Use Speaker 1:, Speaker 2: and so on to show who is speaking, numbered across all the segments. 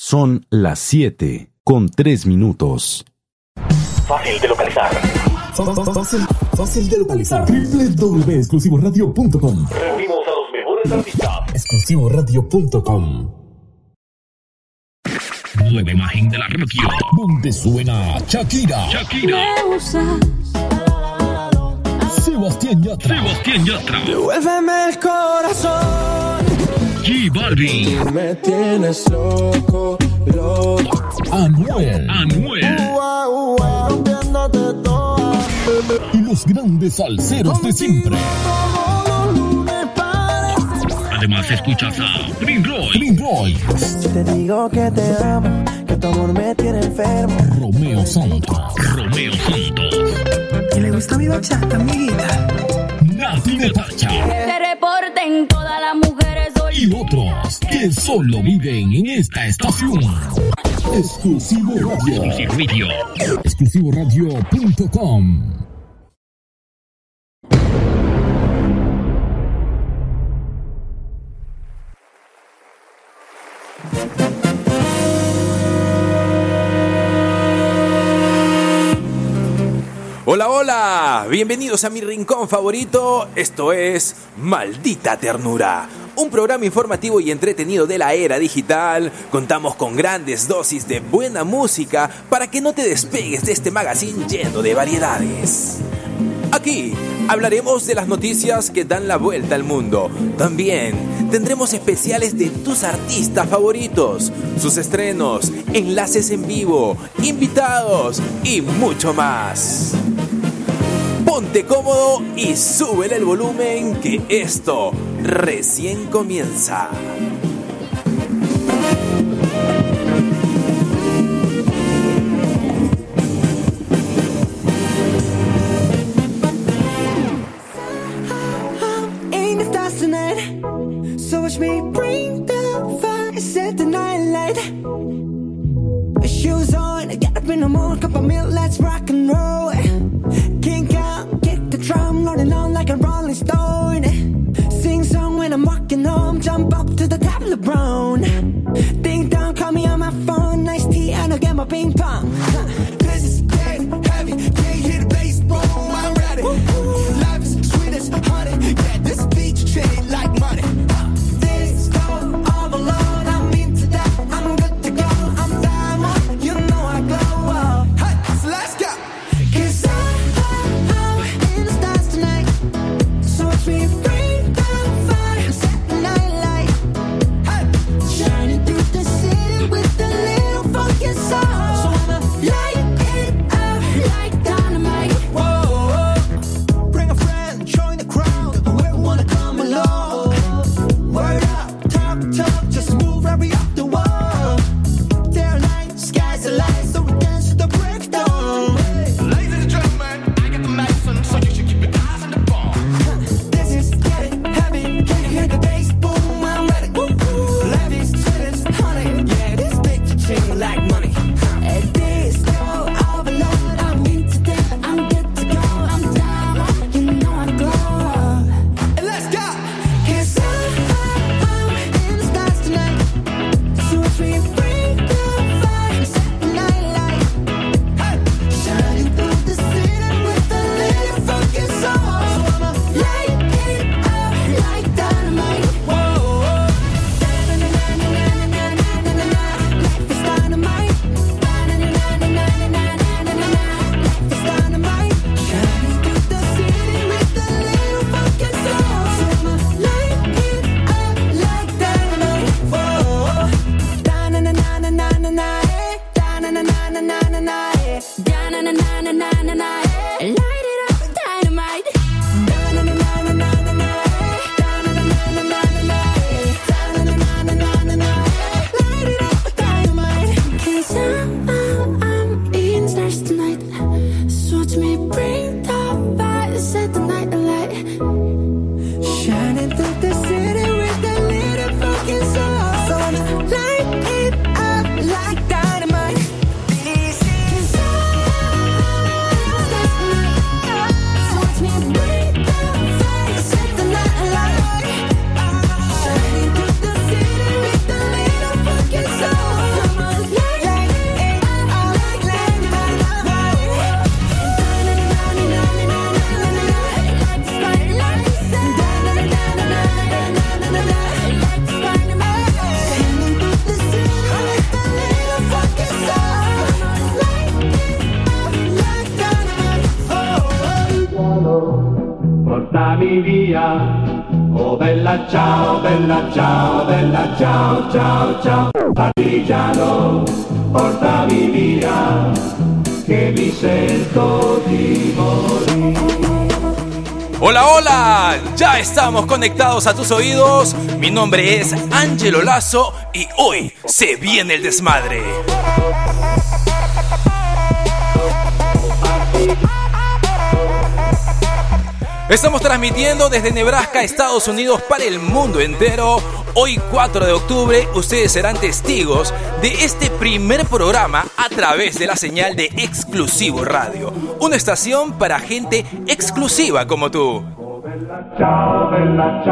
Speaker 1: Son las 7 con 3 minutos.
Speaker 2: Fácil de localizar.
Speaker 3: Fácil, fácil de localizar. www.exclusivoradio.com
Speaker 2: Reunimos a los mejores artistas.
Speaker 3: Exclusivoradio.com
Speaker 4: Nueva imagen de la radio.
Speaker 3: Donde suena Shakira,
Speaker 4: Shakira,
Speaker 3: Sebastián Yatra,
Speaker 4: Sebastián Yatra,
Speaker 5: Vuélveme el corazón.
Speaker 4: G Balvin,
Speaker 5: Me tienes loco, loco.
Speaker 3: Anuel
Speaker 4: Anuel,
Speaker 5: Ua, ua, rompiéndote toda.
Speaker 3: y los grandes salseros de siempre.
Speaker 4: Además escuchas a Prince Roy,
Speaker 3: Green Royce,
Speaker 5: Si te digo que te amo, que tu amor me tiene enfermo.
Speaker 3: Romeo Santos,
Speaker 4: Romeo Santos,
Speaker 6: Y le gusta mi bachata, amiguita.
Speaker 3: Nati Natacha
Speaker 7: Que reporten todas las mujeres
Speaker 3: y otros que solo viven en esta estación. Exclusivo Radio.
Speaker 4: Music Radio,
Speaker 3: Exclusivoradio.com
Speaker 8: Hola, hola, bienvenidos a mi rincón favorito, esto es Maldita Ternura, un programa informativo y entretenido de la era digital. Contamos con grandes dosis de buena música para que no te despegues de este magazine lleno de variedades. Aquí hablaremos de las noticias que dan la vuelta al mundo. También tendremos especiales de tus artistas favoritos, sus estrenos, enlaces en vivo, invitados y mucho más. Ponte cómodo y súbele el volumen que esto recién comienza.
Speaker 5: Shoes on, get up in the morning, cup of milk, let's rock and roll. Jump up to the the brown. Ding dong, call me on my phone, nice tea, and I'll get my ping pong. This
Speaker 8: estamos conectados a tus oídos. Mi nombre es Angelo Lazo y hoy se viene el desmadre. Estamos transmitiendo desde Nebraska, Estados Unidos, para el mundo entero. Hoy 4 de octubre ustedes serán testigos de este primer programa a través de la señal de Exclusivo Radio, una estación para gente exclusiva como tú.
Speaker 9: Bella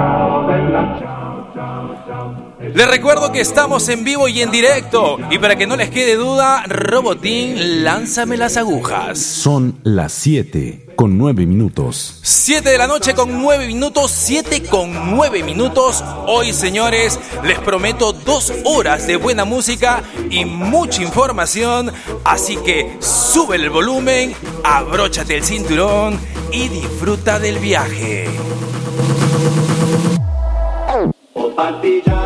Speaker 9: bella ciao, ciao.
Speaker 8: Les recuerdo que estamos en vivo y en directo. Y para que no les quede duda, Robotín, lánzame las agujas.
Speaker 1: Son las 7 con 9 minutos.
Speaker 8: 7 de la noche con 9 minutos, 7 con 9 minutos. Hoy, señores, les prometo dos horas de buena música y mucha información. Así que sube el volumen, abróchate el cinturón y disfruta del viaje.
Speaker 9: Oh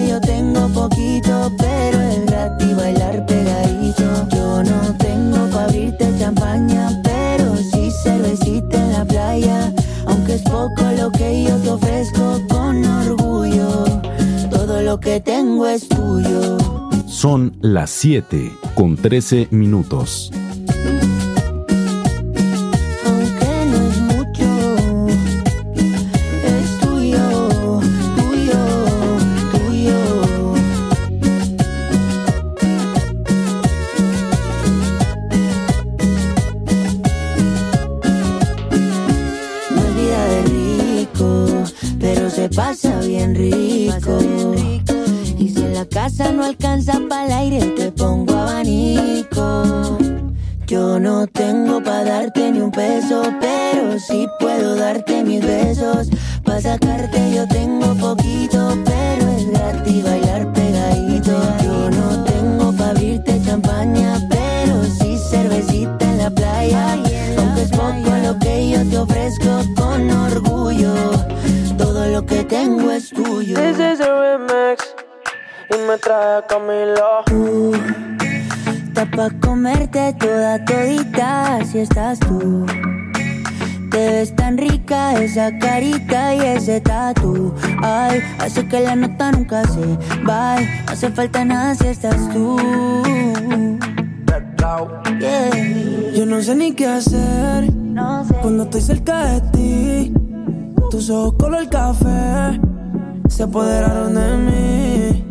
Speaker 10: es poco lo que yo te ofrezco con orgullo, todo lo que tengo es tuyo.
Speaker 1: Son las 7 con 13 minutos.
Speaker 10: Casa no alcanza para el aire, te pongo abanico. Yo no tengo pa' darte ni un peso, pero sí puedo darte mis besos. Pa' sacarte yo tengo poquito, pero es gratis bailar pegadito. Yo no tengo pa' abrirte champaña, pero sí cervecita en la playa. Aunque es poco lo que yo te ofrezco con orgullo, todo lo que tengo es tuyo.
Speaker 11: This is a remix y me trae Camila.
Speaker 10: Tú, está pa' comerte toda todita si estás tú. Te ves tan rica esa carita y ese tatu. Ay, hace que la nota nunca se va. No hace falta nada si estás tú. Yeah.
Speaker 11: Yo no sé ni qué hacer
Speaker 10: No sé.
Speaker 11: cuando estoy cerca de ti. Tus ojos color café se apoderaron de mí.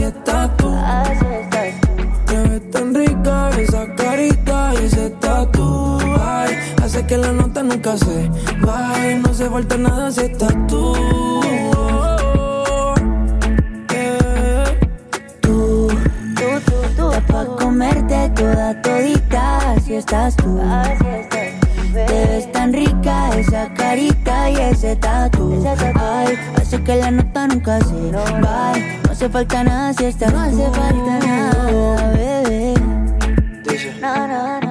Speaker 11: nunca se vaya. No se falta nada si estás tú.
Speaker 10: Tú, tú, tú, tú, pa' comerte toda todita si estás tú. Así estás Te ves tan rica esa carita y ese tatu. Ay, hace que la nota nunca se va. No hace falta nada si estás No hace falta nada, bebé. No, no, no.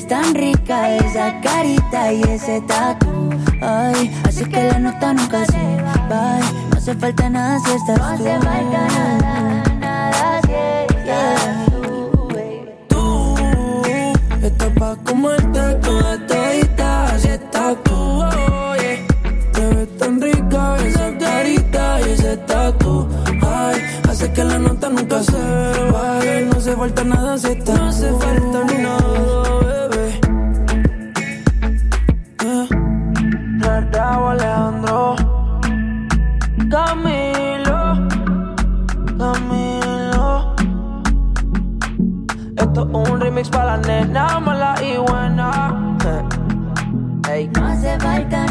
Speaker 10: Ves tan rica esa carita y ese tatu. Ay, así que la nota nunca se va. No hace falta nada si estás tú. No hace falta nada, nada si estás tú, baby.
Speaker 11: Tú estás pa' comerte toda todita si estás tú, oh, yeah. Te ves tan rica esa carita y ese tatu. Ay, hace que la nota nunca se vaya. No hace falta nada si estás No hace falta nada, Esto es un remix para la nena mala y buena Ey.
Speaker 10: No hace falta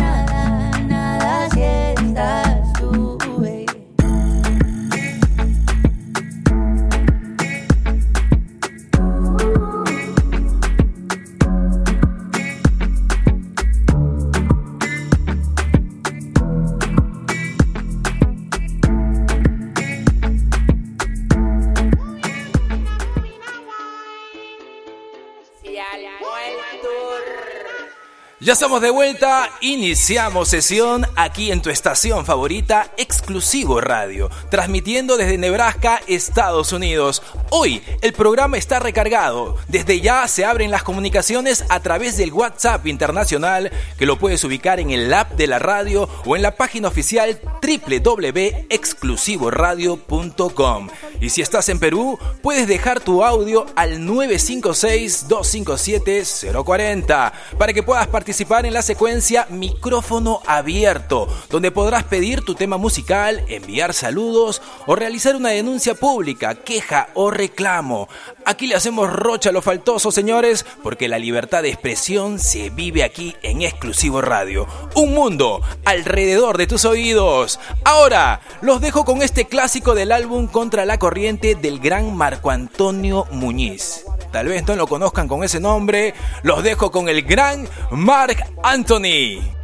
Speaker 8: Ya estamos de vuelta, iniciamos sesión aquí en tu estación favorita, Exclusivo Radio, transmitiendo desde Nebraska, Estados Unidos. Hoy el programa está recargado, desde ya se abren las comunicaciones a través del WhatsApp internacional, que lo puedes ubicar en el app de la radio o en la página oficial www.exclusivoradio.com. Y si estás en Perú, puedes dejar tu audio al 956-257-040 para que puedas participar en la secuencia Micrófono Abierto, donde podrás pedir tu tema musical, enviar saludos o realizar una denuncia pública, queja o reclamo. Aquí le hacemos rocha a lo faltoso, señores, porque la libertad de expresión se vive aquí en Exclusivo Radio. Un mundo alrededor de tus oídos. Ahora, los dejo con este clásico del álbum Contra la Corriente del gran Marco Antonio Muñiz. Tal vez no lo conozcan con ese nombre. Los dejo con el gran Mark Anthony.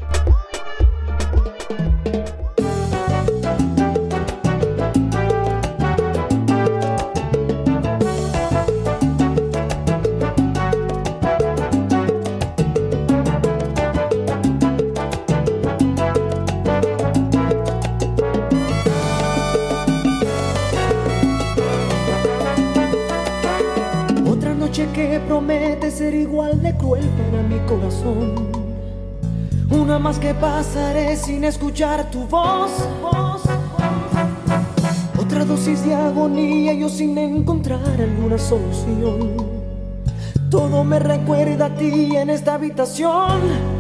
Speaker 12: Una más que pasaré sin escuchar tu voz. voz. Otra dosis de agonía, yo sin encontrar alguna solución. Todo me recuerda a ti en esta habitación.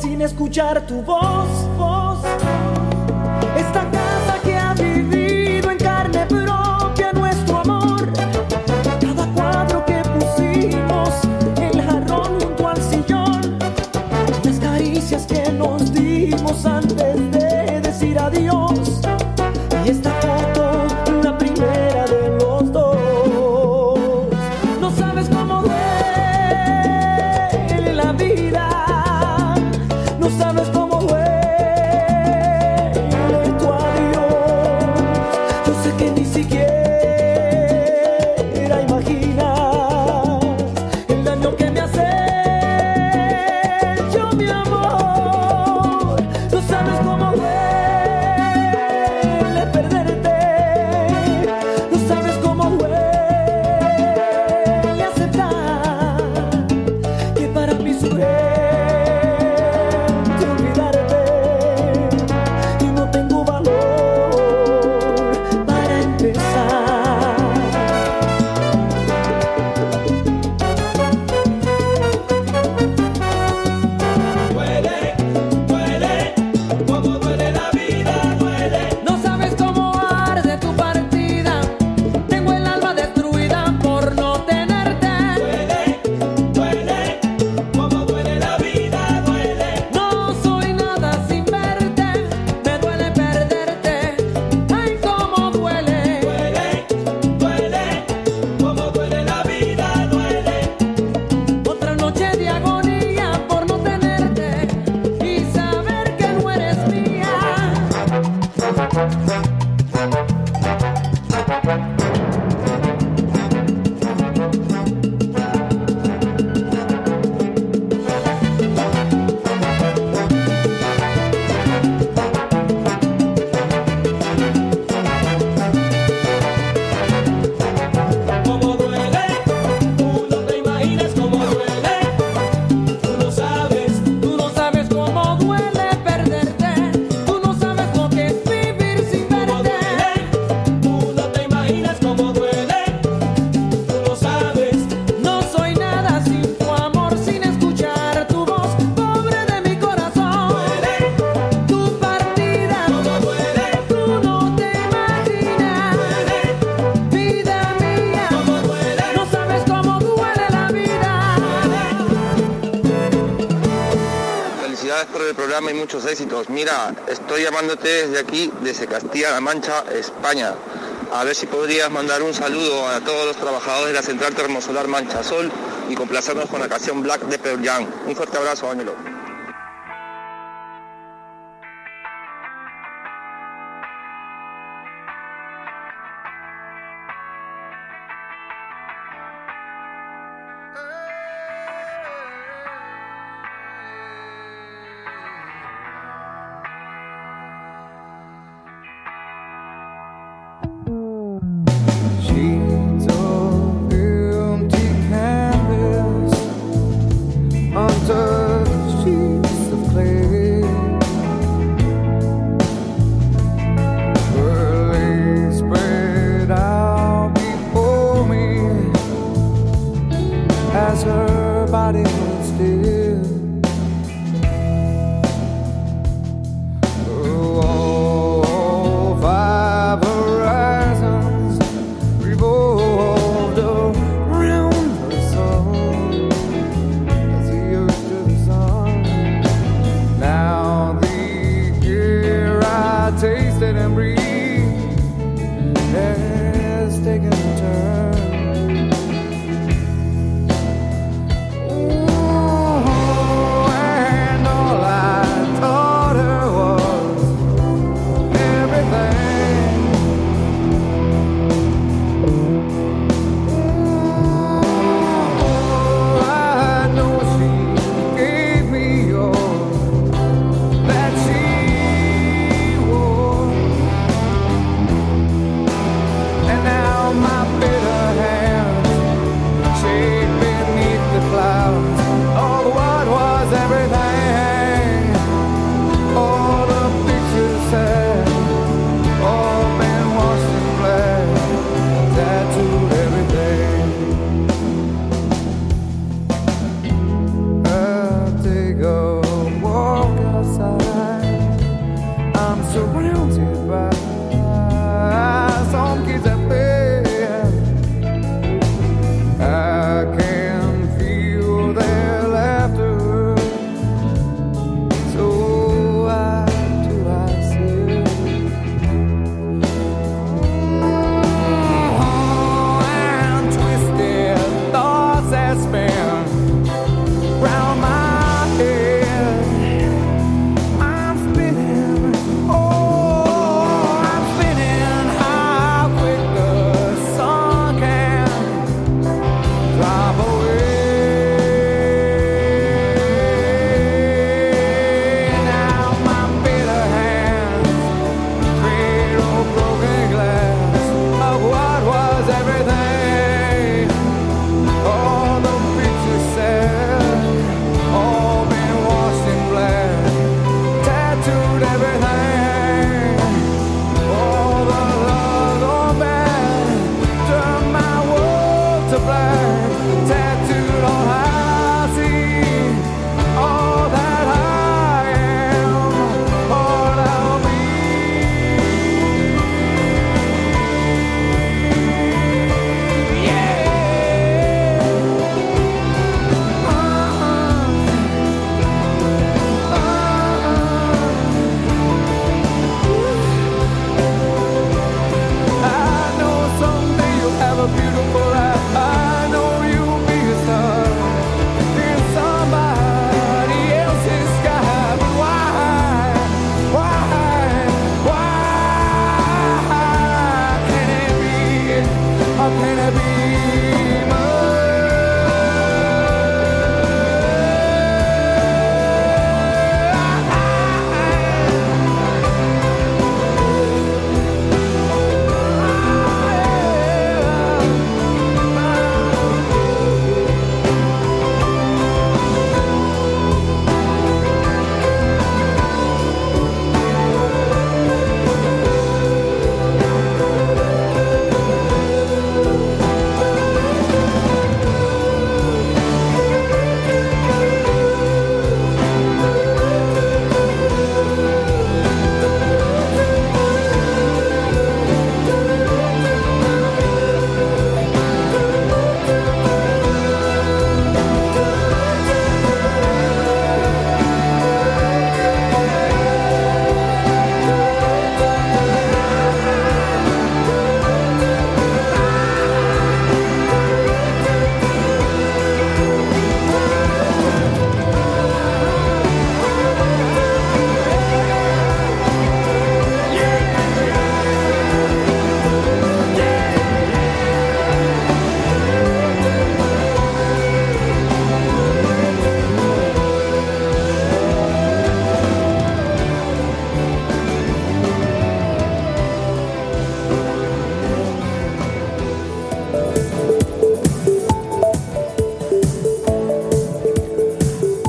Speaker 12: Sin escuchar tu voz,
Speaker 13: programa y muchos éxitos. Mira, estoy llamándote desde aquí, desde Castilla-La Mancha, España. A ver si podrías mandar un saludo a todos los trabajadores de la Central Termosolar Mancha Sol y complacernos con la canción Black de Pearl Un fuerte abrazo, Ángelo.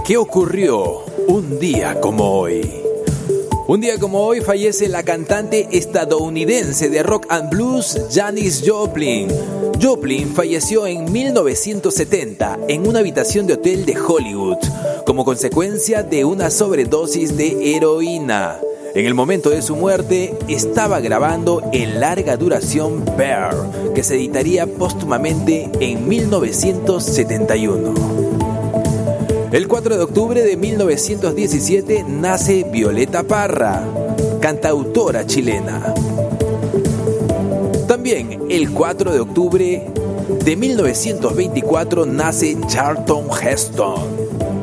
Speaker 4: ¿Qué ocurrió un día como hoy? Un día como hoy fallece la cantante estadounidense de rock and blues Janis Joplin. Joplin falleció en 1970 en una habitación de hotel de Hollywood como consecuencia de una sobredosis de heroína. En el momento de su muerte estaba grabando en larga duración Bear, que se editaría póstumamente en 1971. El 4 de octubre de 1917 nace Violeta Parra, cantautora chilena. También el 4 de octubre de 1924 nace Charlton Heston,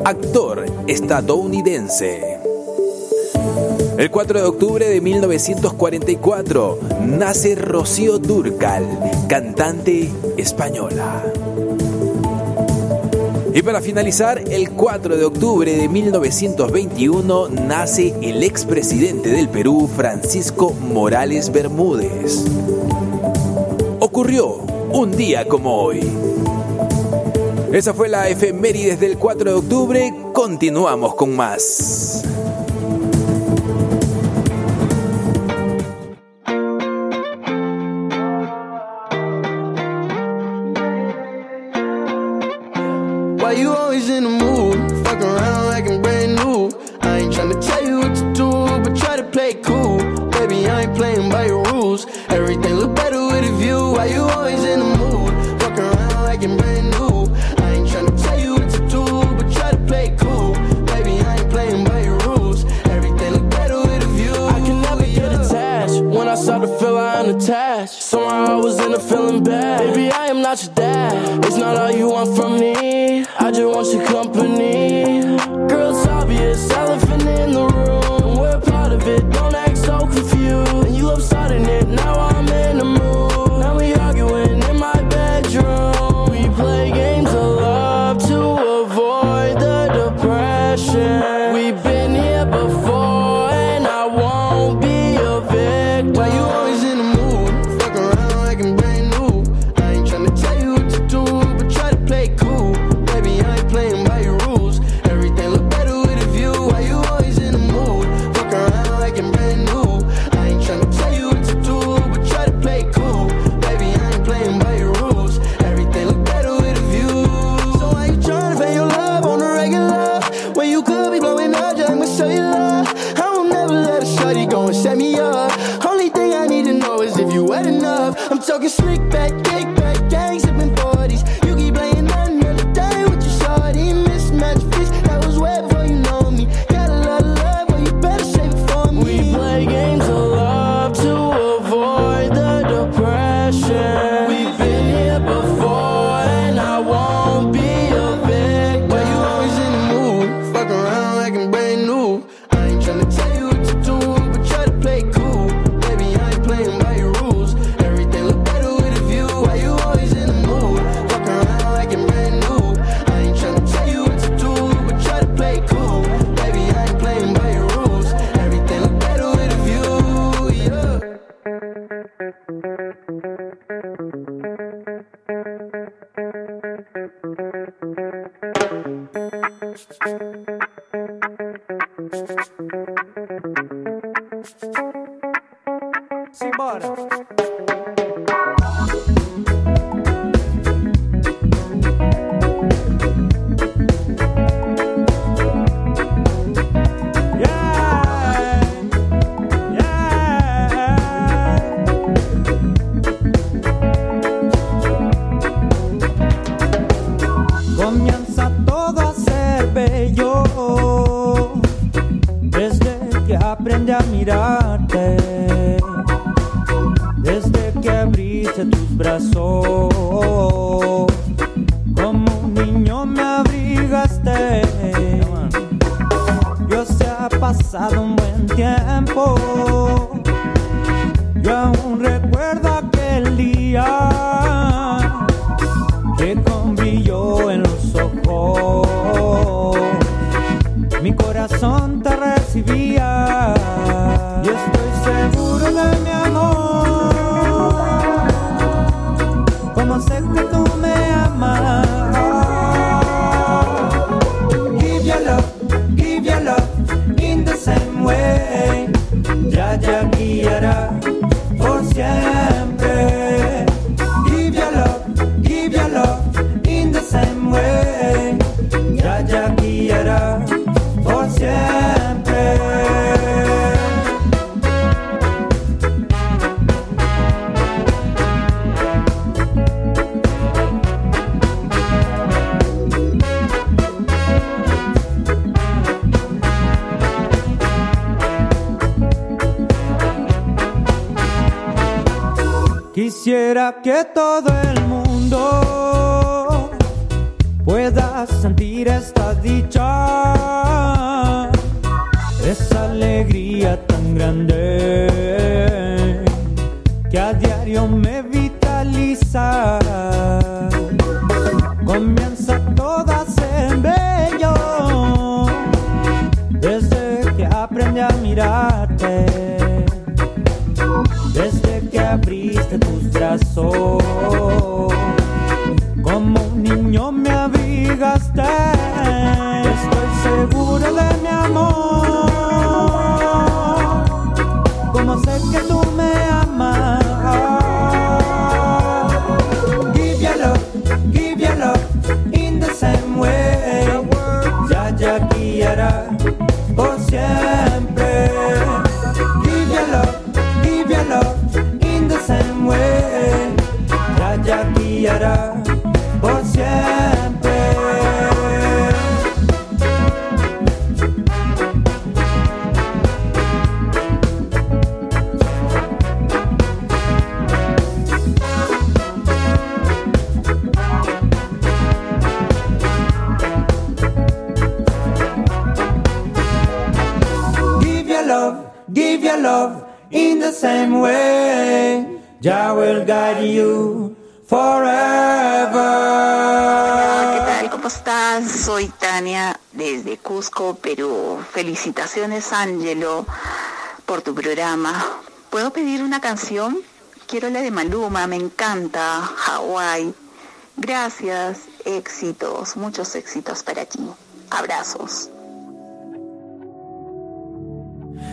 Speaker 4: actor estadounidense. El 4 de octubre de 1944 nace Rocío Durcal, cantante española. Y para finalizar, el 4 de octubre de 1921 nace el expresidente del Perú, Francisco Morales Bermúdez. Ocurrió un día como hoy. Esa fue la efemérides del 4 de octubre. Continuamos con más.
Speaker 14: aprendí a mirarte desde que abriste tus brazos. Como un niño me abrigaste. Yo se ha pasado un buen tiempo. Yo aún recuerdo aquel día. de
Speaker 4: Sangelo por
Speaker 15: tu programa. ¿Puedo pedir una canción? Quiero la de Maluma, me encanta. Hawái. Gracias, éxitos, muchos éxitos para ti. Abrazos.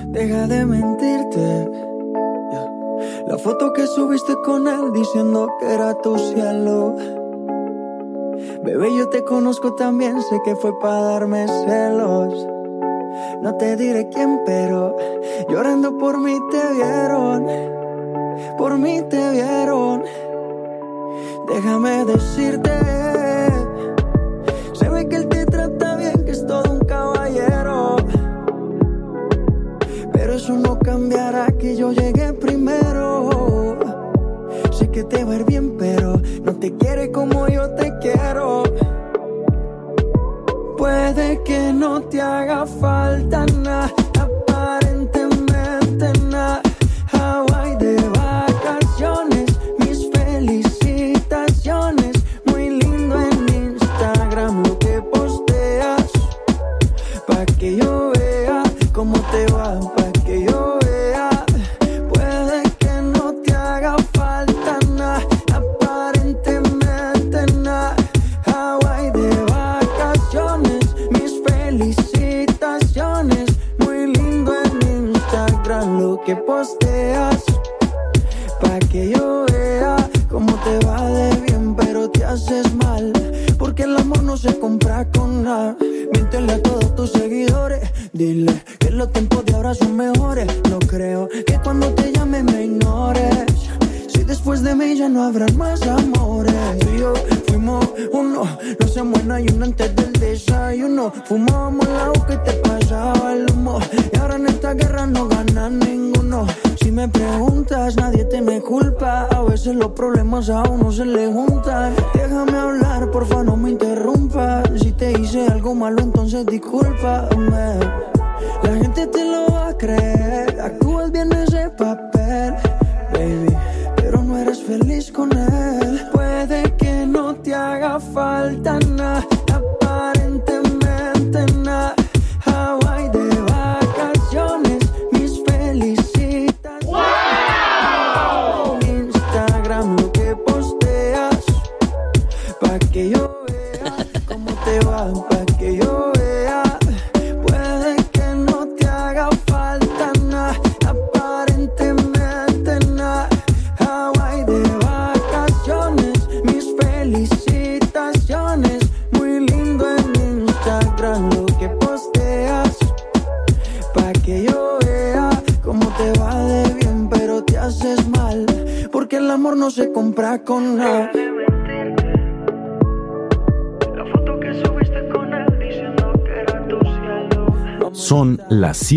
Speaker 4: Deja de mentirte. La foto que subiste con él diciendo que era tu cielo. Bebé, yo te conozco también, sé que fue para darme celos. por mí te vieron, por mí te vieron. Déjame decirte, se ve que él te trata bien, que es todo un caballero. Pero eso no cambiará que yo llegué primero. Sé que te va a ir bien, pero no te quiere como yo te quiero. Puede que no te haga falta nada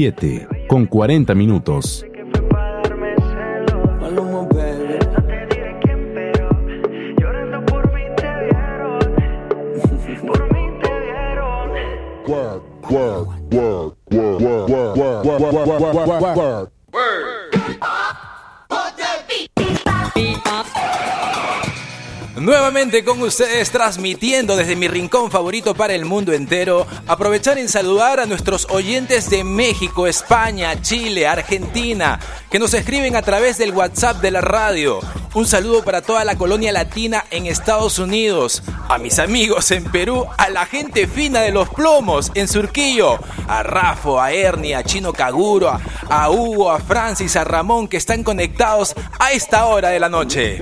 Speaker 1: 7 con 40 minutos.
Speaker 8: Con ustedes transmitiendo desde mi rincón favorito para el mundo entero. Aprovechar en saludar a nuestros oyentes de México, España, Chile, Argentina, que nos escriben a través del WhatsApp de la radio. Un saludo para toda la colonia latina en Estados Unidos, a mis amigos en Perú, a la gente fina de los plomos en Surquillo, a Rafo, a Ernie, a Chino Kaguro, a, a Hugo, a Francis, a Ramón que están conectados a esta hora de la noche.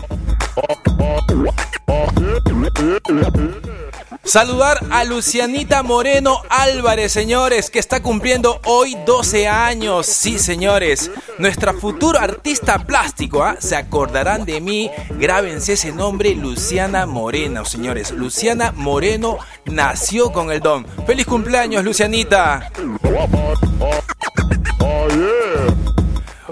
Speaker 8: Saludar a Lucianita Moreno Álvarez, señores, que está cumpliendo hoy 12 años. Sí, señores, nuestra futura artista plástico, ¿ah? Se acordarán de mí, grábense ese nombre, Luciana Moreno, señores. Luciana Moreno nació con el don. ¡Feliz cumpleaños, Lucianita!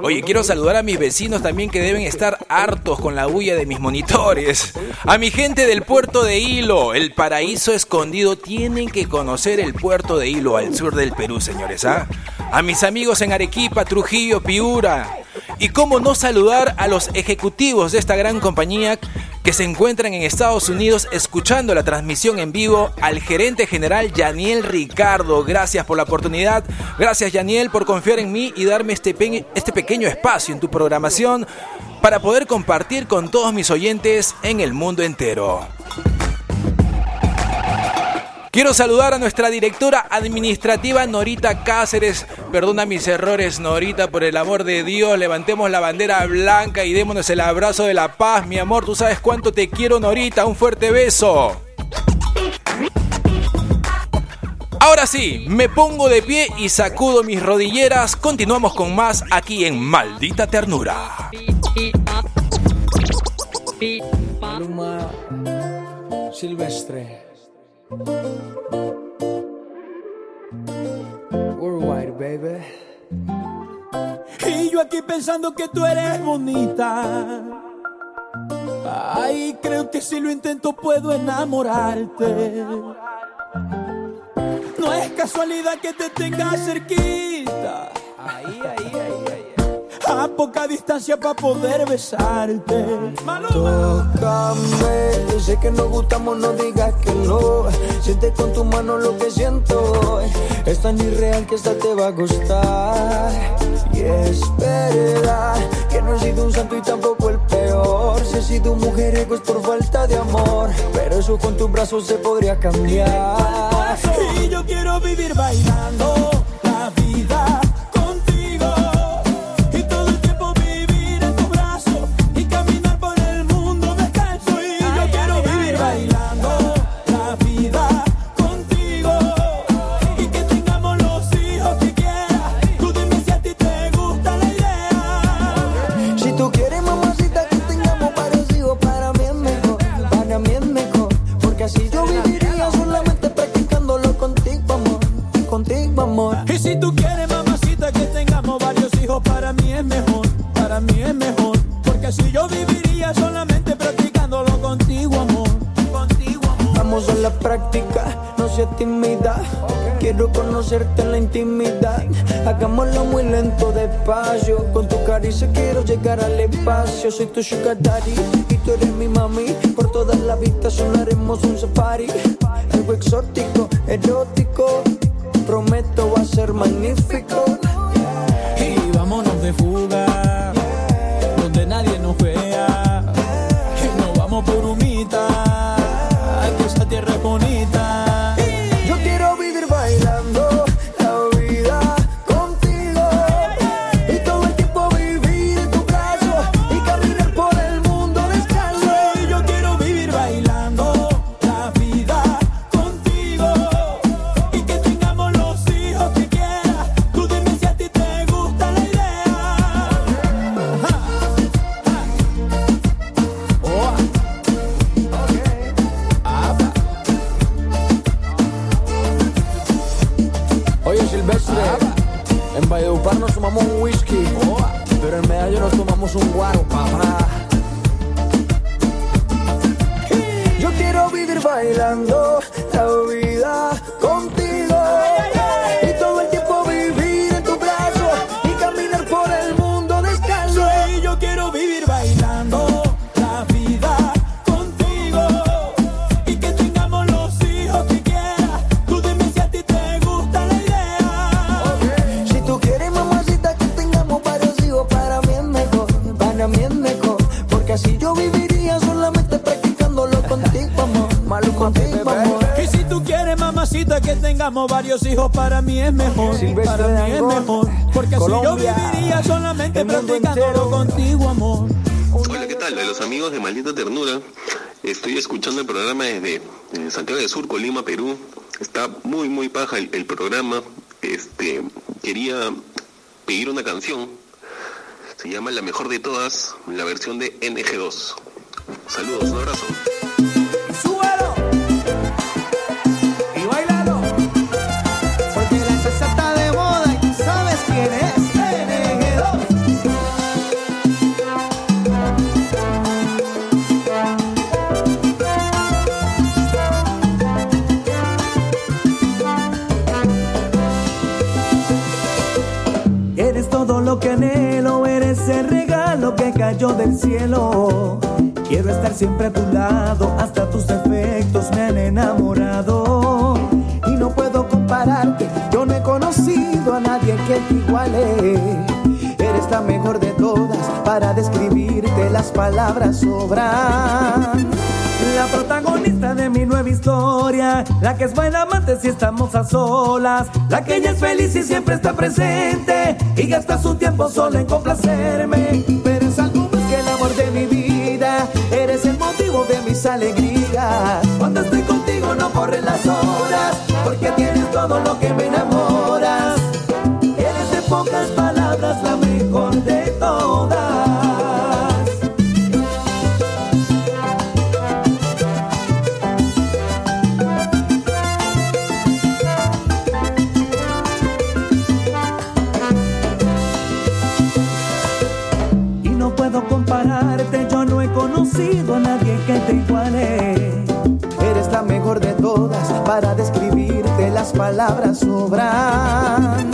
Speaker 8: Oye, quiero saludar a mis vecinos también que deben estar hartos con la bulla de mis monitores. A mi gente del puerto de Hilo, el paraíso escondido. Tienen que conocer el puerto de Hilo al sur del Perú, señores. ¿ah? A mis amigos en Arequipa, Trujillo, Piura. Y cómo no saludar a los ejecutivos de esta gran compañía que se encuentran en Estados Unidos escuchando la transmisión en vivo al gerente general Yaniel Ricardo. Gracias por la oportunidad. Gracias Yaniel por confiar en mí y darme este, este pequeño espacio en tu programación para poder compartir con todos mis oyentes en el mundo entero. Quiero saludar a nuestra directora administrativa Norita Cáceres. Perdona mis errores, Norita, por el amor de Dios. Levantemos la bandera blanca y démonos el abrazo de la paz, mi amor. Tú sabes cuánto te quiero, Norita. Un fuerte beso. Ahora sí, me pongo de pie y sacudo mis rodilleras. Continuamos con más aquí en Maldita Ternura.
Speaker 4: Silvestre. Worldwide, baby.
Speaker 16: Y yo aquí pensando que tú eres bonita. Ay, creo que si lo intento puedo enamorarte. No es casualidad que te tenga cerquita.
Speaker 4: Ahí, ahí, ahí.
Speaker 16: A poca distancia para poder besarte.
Speaker 4: Tócame, sé que nos gustamos, no digas que no. Siente con tu mano lo que siento. Es tan irreal que esta te va a gustar. Y es verdad que no he sido un santo y tampoco el peor. Si he sido un mujeriego es por falta de amor. Pero eso con tus brazos se podría cambiar.
Speaker 16: Y yo quiero vivir bailando
Speaker 4: Porque así yo viviría solamente practicándolo contigo, amor, contigo, amor. Vamos a la práctica, no seas tímida. Quiero conocerte en la intimidad. Hagámoslo muy lento, despacio. Con tu caricia quiero llegar al espacio. Soy tu sugar daddy y tú eres mi mami. Por toda la vista sonaremos un safari. Algo exótico, erótico. Prometo va a ser magnífico.
Speaker 16: Y vámonos de fuga, tengamos varios hijos, para mí es mejor. Silvestre
Speaker 14: Para mí es mejor. Porque así yo
Speaker 16: Colombia,
Speaker 14: viviría solamente
Speaker 16: el mundo
Speaker 14: practicándolo
Speaker 16: entero.
Speaker 14: contigo, amor.
Speaker 17: Hola, ¿qué tal? A los amigos de Maldita Ternura. Estoy escuchando el programa desde eh, Santiago de Surco, Lima, Perú. Está muy, muy paja el, el programa. Este, quería pedir una canción. Se llama La Mejor de Todas, la versión de NG2. Saludos, un abrazo.
Speaker 14: Del cielo. Quiero estar siempre a tu lado, hasta tus defectos me han enamorado.
Speaker 16: Y no puedo compararte, yo no he conocido a nadie que te iguale. Eres la mejor de todas, para describirte las palabras sobran.
Speaker 14: La protagonista de mi nueva historia, la que es buena amante si estamos a solas, la que ella es feliz y siempre está presente y gasta su tiempo solo en complacerme.
Speaker 16: De mi vida, eres el motivo de mis alegrías.
Speaker 14: Cuando estoy contigo no corren las horas, porque tienes todo lo que me enamoras. Eres de pocas palabras la
Speaker 16: las palabras sobran.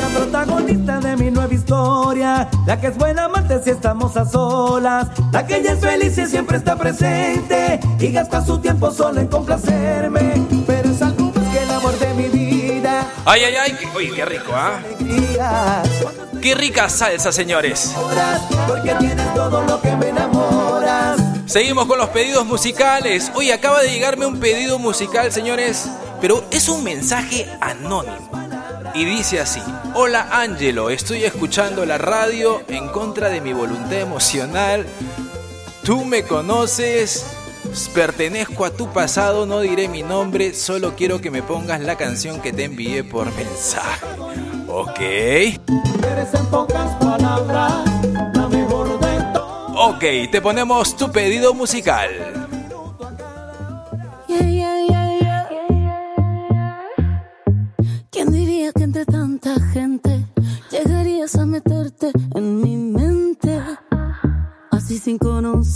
Speaker 14: La protagonista de mi nueva historia, la que es buena amante si estamos a solas, la que ella es feliz y siempre está presente y gasta su tiempo solo en complacerme.
Speaker 16: Pero es algo más que el amor de mi vida.
Speaker 8: Ay, ay, ay. Oye, qué rico, ¿ah?
Speaker 16: Alegrías,
Speaker 8: Qué rica salsa, señores.
Speaker 14: porque tienes todo lo que me enamoras.
Speaker 8: Seguimos con los pedidos musicales. Hoy acaba de llegarme un pedido musical, señores, pero es un mensaje anónimo. Y dice así, hola Angelo, estoy escuchando la radio en contra de mi voluntad emocional. Tú me conoces, pertenezco a tu pasado, no diré mi nombre, solo quiero que me pongas la canción que te envié por mensaje. Ok. Ok, te ponemos tu pedido musical.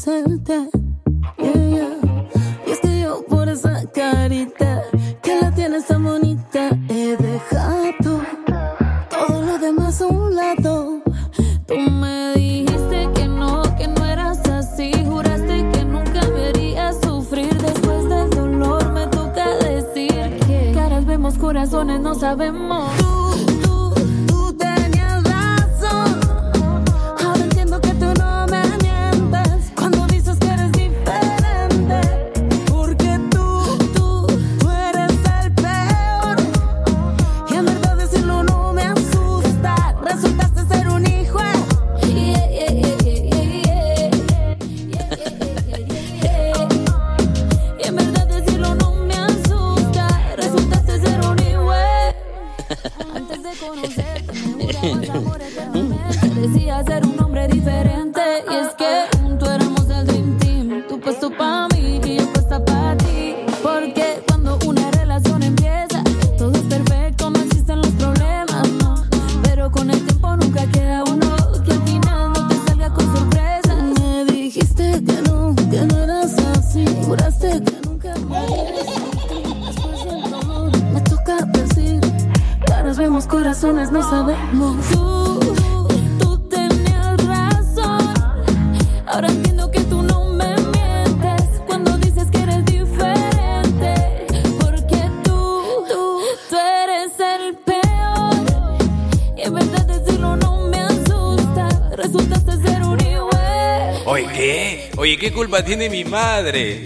Speaker 18: Yeah, yeah. Y es que yo por esa carita que la tienes tan bonita he dejado todo lo demás a un lado. Tú me dijiste que no, que no eras así. Juraste que nunca me harías sufrir. Después del dolor me toca decir que caras vemos, corazones no sabemos.
Speaker 8: ¿Qué? Oye, ¿qué culpa tiene mi madre?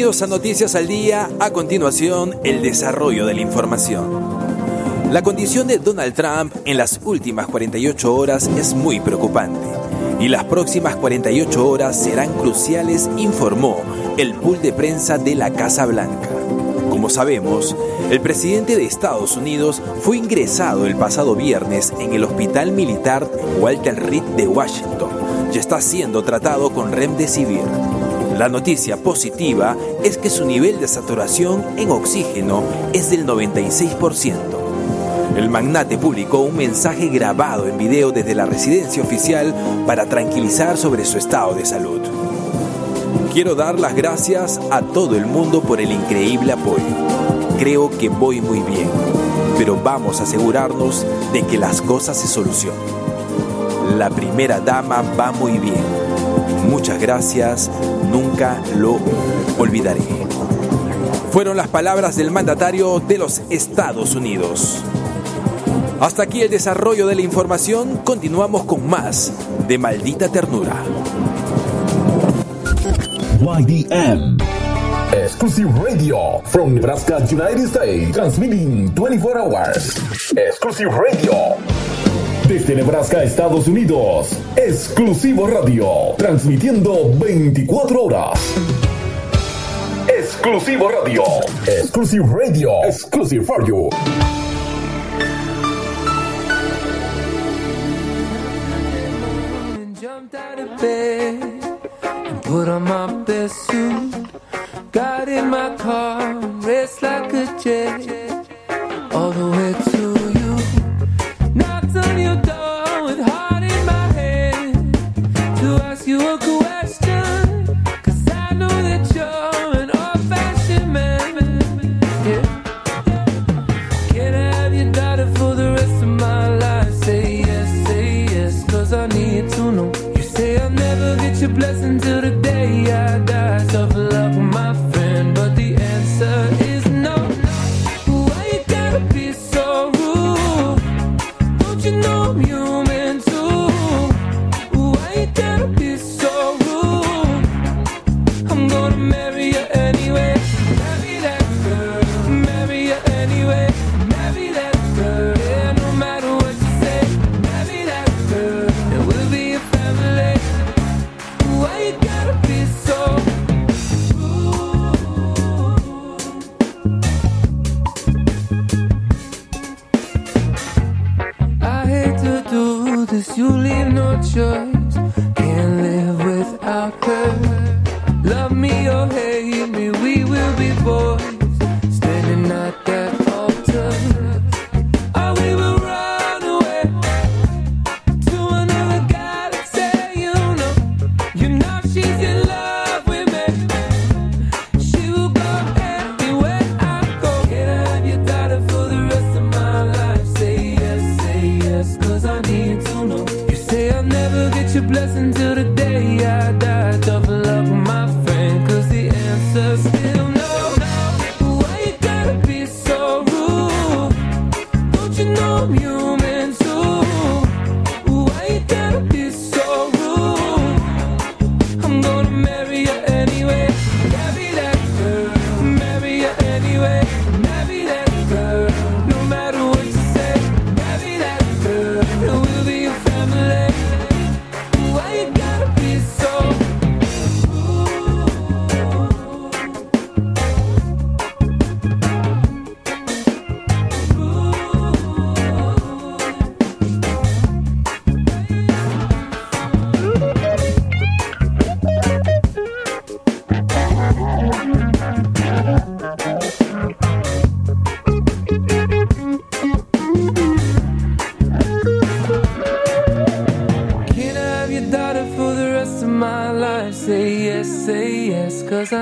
Speaker 8: Bienvenidos a Noticias al Día. A continuación, el desarrollo de la información. La condición de Donald Trump en las últimas 48 horas es muy preocupante y las próximas 48 horas serán cruciales, informó el pool de prensa de la Casa Blanca. Como sabemos, el presidente de Estados Unidos fue ingresado el pasado viernes en el Hospital Militar Walter Reed de Washington y está siendo tratado con remdesivir. La noticia positiva es que su nivel de saturación en oxígeno es del 96%. El magnate publicó un mensaje grabado en video desde la residencia oficial para tranquilizar sobre su estado de salud. Quiero dar las gracias a todo el mundo por el increíble apoyo. Creo que voy muy bien, pero vamos a asegurarnos de que las cosas se solucionen. La primera dama va muy bien. Muchas gracias, nunca lo olvidaré. Fueron las palabras del mandatario de los Estados Unidos. Hasta aquí el desarrollo de la información, continuamos con más de Maldita Ternura.
Speaker 3: YDM. Exclusive radio from Nebraska, United States. Transmitting 24 hours. Exclusive radio. Desde Nebraska, Estados Unidos. Exclusivo radio. Transmitiendo 24 horas. Exclusivo radio. Exclusive radio. Exclusive for you.
Speaker 19: Got in my car,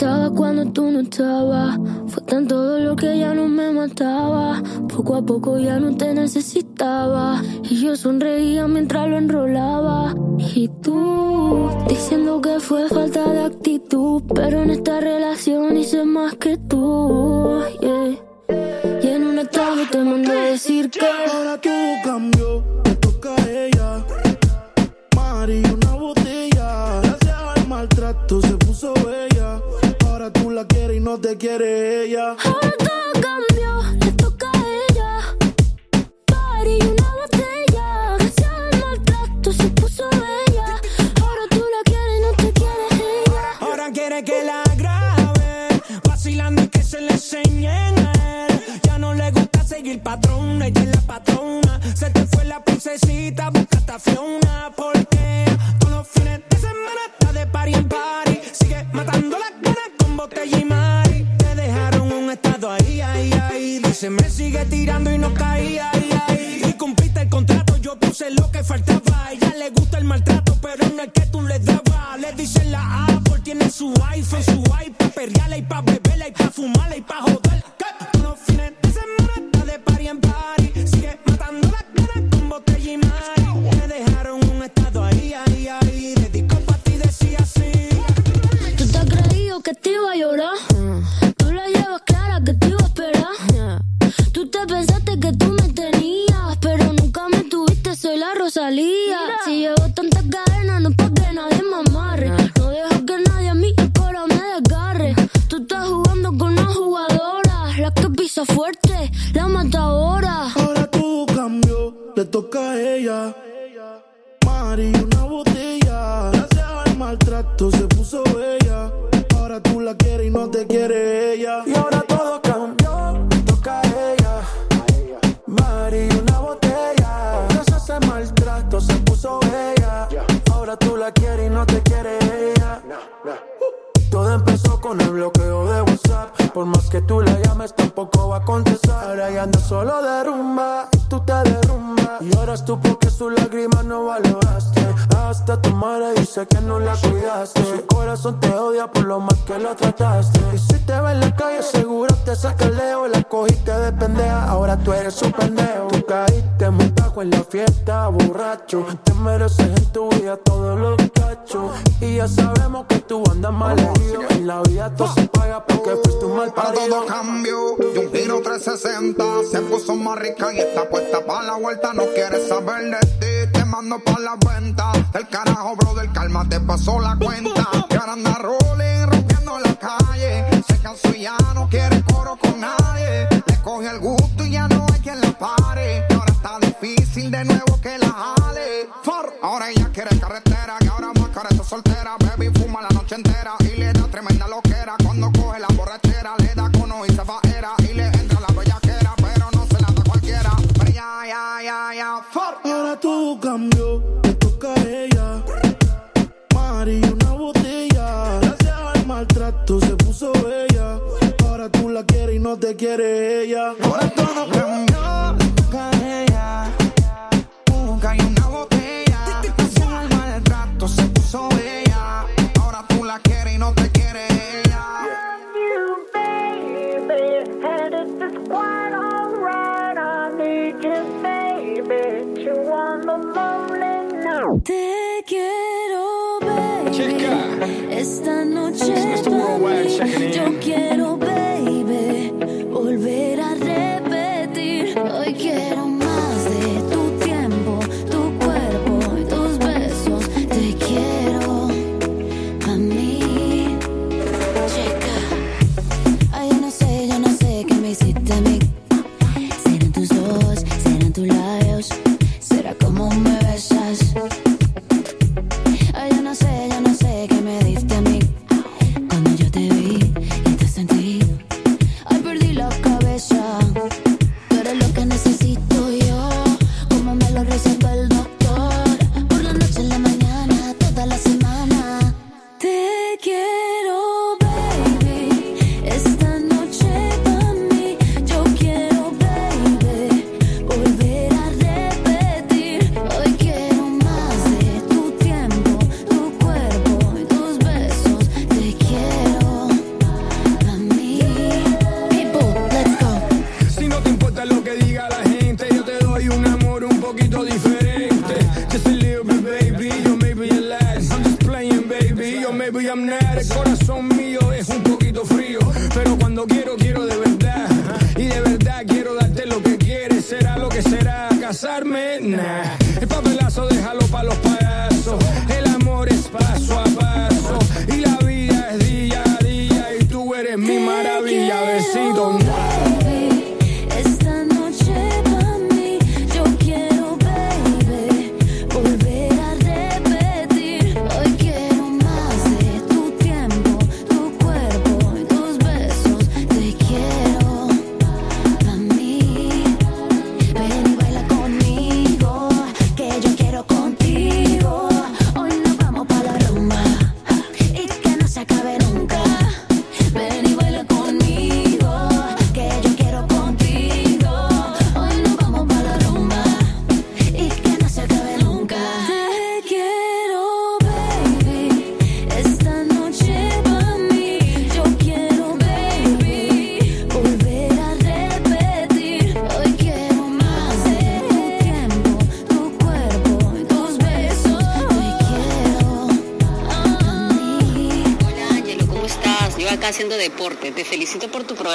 Speaker 20: Estaba cuando tú no estabas. Fue tanto dolor que ya no me mataba. Poco a poco ya no te necesitaba. Y yo sonreía mientras lo enrolaba. Y tú, diciendo que fue falta de actitud. Pero en esta relación hice más que tú. Y en un estado te mandé decir que
Speaker 21: ahora tú cambió.
Speaker 4: yeah. tirando y y está puesta pa'
Speaker 20: la
Speaker 22: vuelta, no quiere saber de ti, te mando pa' la venta. el carajo, bro del calma, te pasó la cuenta. Y ahora anda rolling, rompiendo la calle. Se cansó y ya no quiere coro con nadie. Le coge el gusto y ya no hay quien la pare. Ahora está difícil de nuevo que la jale. Ahora ella quiere carretera, que ahora más cara está soltera. Baby, fuma la noche entera.
Speaker 10: quiere ella.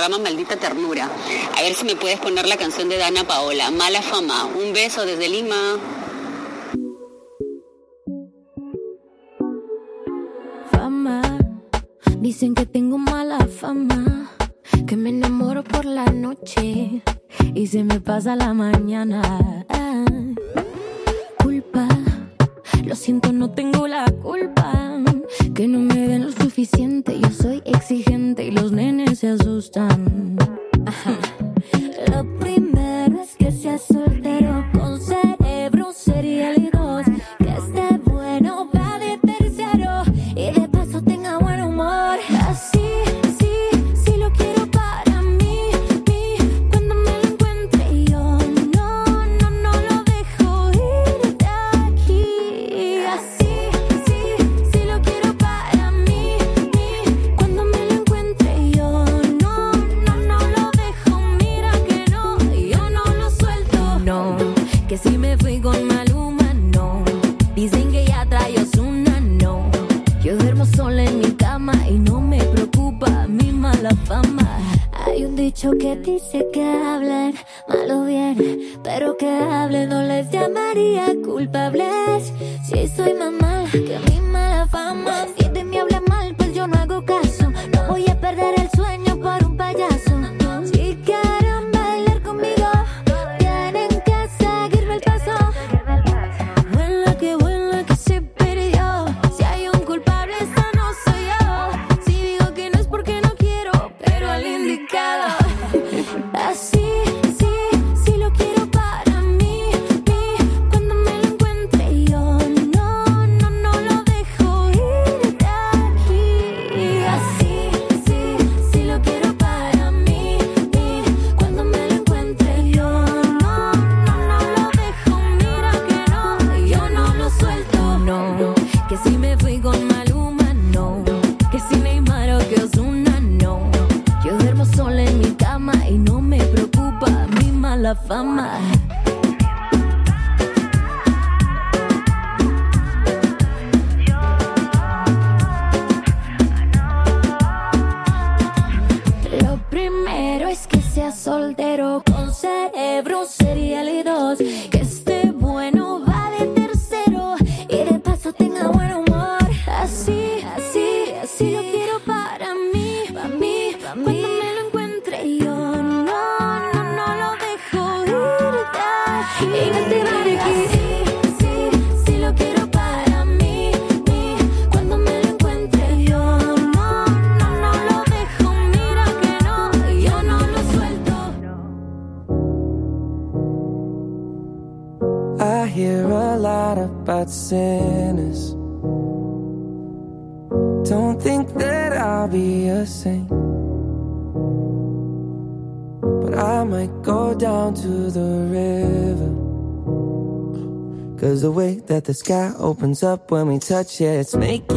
Speaker 23: Maldita Ternura. A ver si me puedes poner la canción de Dana Paola, Mala Fama. Un beso desde Lima.
Speaker 20: Fama, dicen que tengo mala fama, que me enamoro por la noche y se me pasa la mañana. Culpa, lo siento, no tengo
Speaker 19: the sky opens up when we touch it, it's making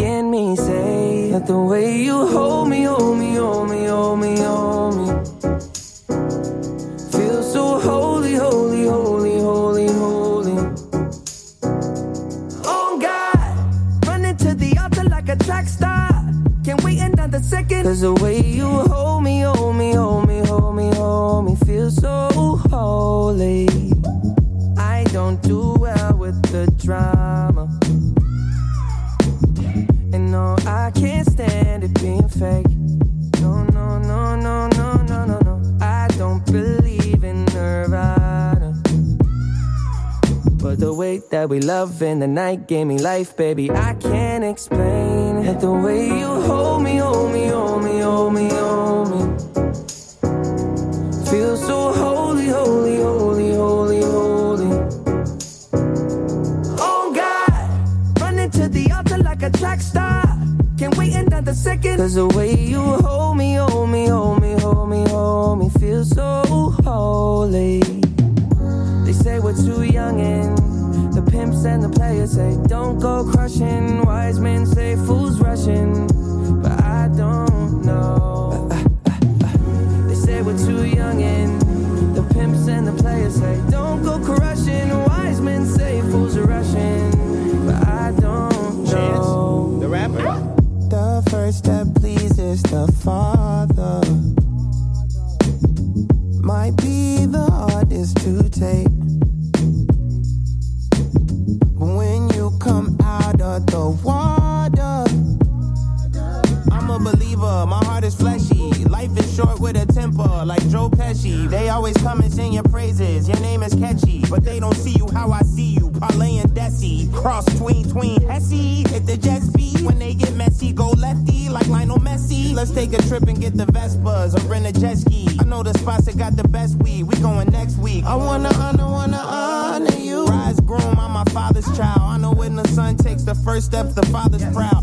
Speaker 19: the night gave me life, baby. I can't explain it. The way you hold me, hold me, hold me, hold me, hold me. Feel so holy, holy, holy, holy, holy. Oh God, running to the altar like a track star. Can't wait another second. Cause the way you hold me, hold me, hold me, hold me, hold me, feel so holy. They say we're too young and pimps and the players say don't go crushing. Wise men say fools rushing, but I don't know. They say we're too young and the pimps and the players say don't go crushing. Wise men say fools are rushing, but I don't know.
Speaker 24: the rapper.
Speaker 4: The first step pleases the Father.
Speaker 24: They always come and sing your praises, your name is catchy. But they don't see you how I see you, Parlay and Desi. Cross tween, tween, Hesse. Hit the jet speed, when they get messy, go lefty, like Lionel Messi. Let's take a trip and get the Vespas or rent a jet ski. I know the spots that got the best weed, we going next week.
Speaker 4: I wanna honor, wanna honor you.
Speaker 24: Rise groom, I'm my father's child. I know when the son takes the first step, the father's proud.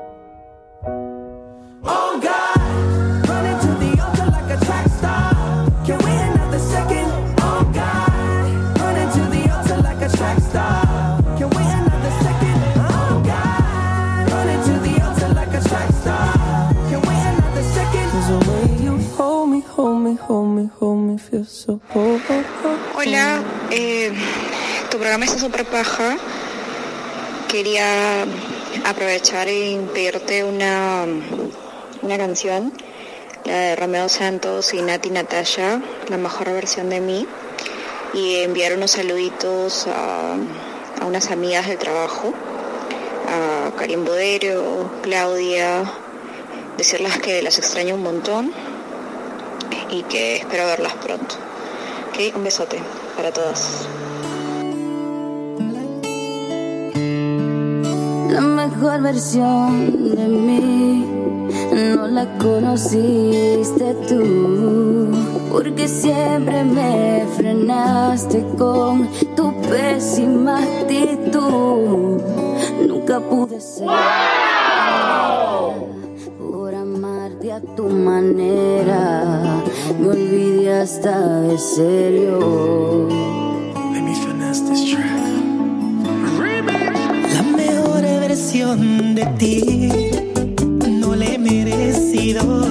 Speaker 25: Hola, eh, tu programa está súper paja. Quería aprovechar y pedirte una, una canción, la de Romeo Santos y Nati Natasha, la mejor versión de mí, y enviar unos saluditos a, a unas amigas del trabajo, a Karim Bodero, Claudia, decirles que las extraño un montón y que espero verlas pronto. Ok, un besote para todas.
Speaker 20: La mejor versión de mí no la conociste tú, porque siempre me frenaste con tu pésima actitud. Nunca pude ser manera, me olvidé hasta de serio.
Speaker 5: Let me finesse this track. La mejor versión de ti no la he merecido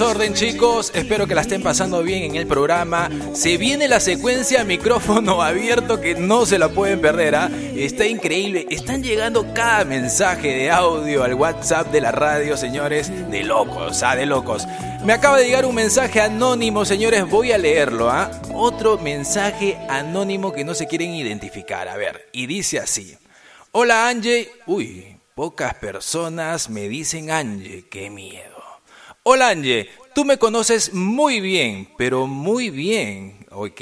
Speaker 8: Su pedido es orden, chicos. Espero que la estén pasando bien en el programa. Se viene la secuencia micrófono abierto que no se la pueden perder. ¿ah? Está increíble. Están llegando cada mensaje de audio al WhatsApp de la radio, señores. De locos, ah, de locos. Me acaba de llegar un mensaje anónimo, señores. Voy a leerlo. ¿ah? Otro mensaje anónimo que no se quieren identificar. A ver, y dice así. Hola, Angie. Uy, pocas personas me dicen Angie. Qué miedo. Hola Angie, tú me conoces muy bien, pero muy bien, ¿ok?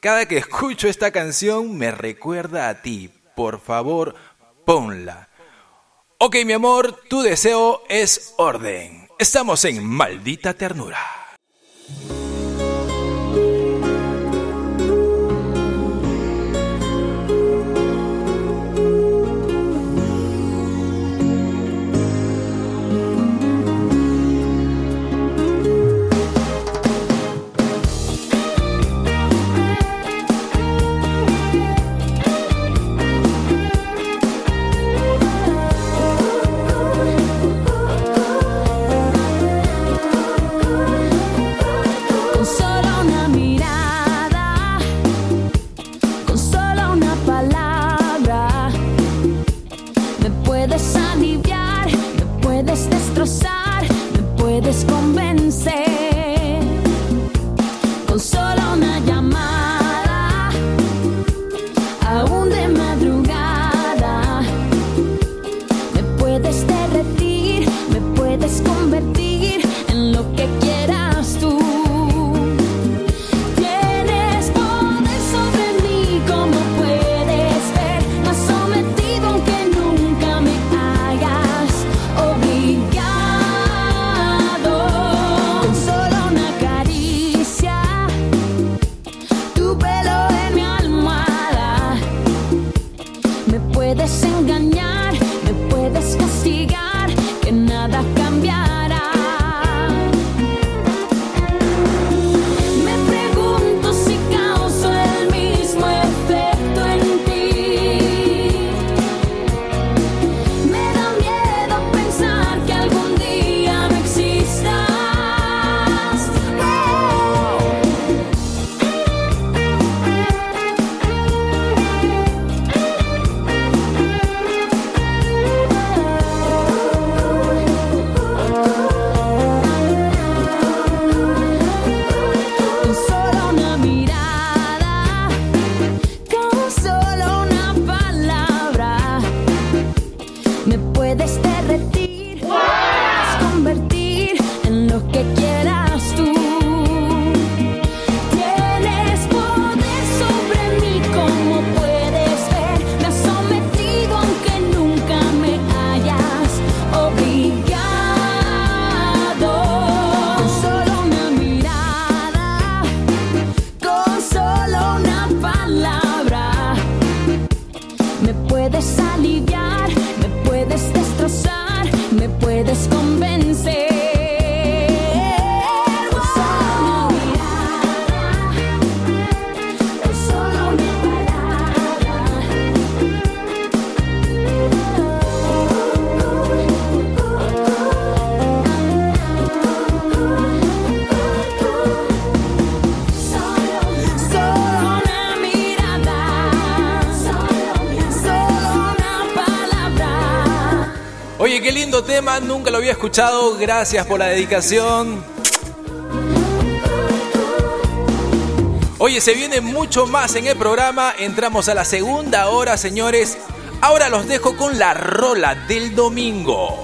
Speaker 8: Cada que escucho esta canción me recuerda a ti. Por favor, ponla. Ok, mi amor, tu deseo es orden.
Speaker 20: Estamos en maldita ternura.
Speaker 8: nunca lo
Speaker 20: había escuchado. Gracias por la dedicación. Oye, se viene mucho más en el programa. Entramos a la segunda hora, señores. Ahora los dejo con la rola del domingo.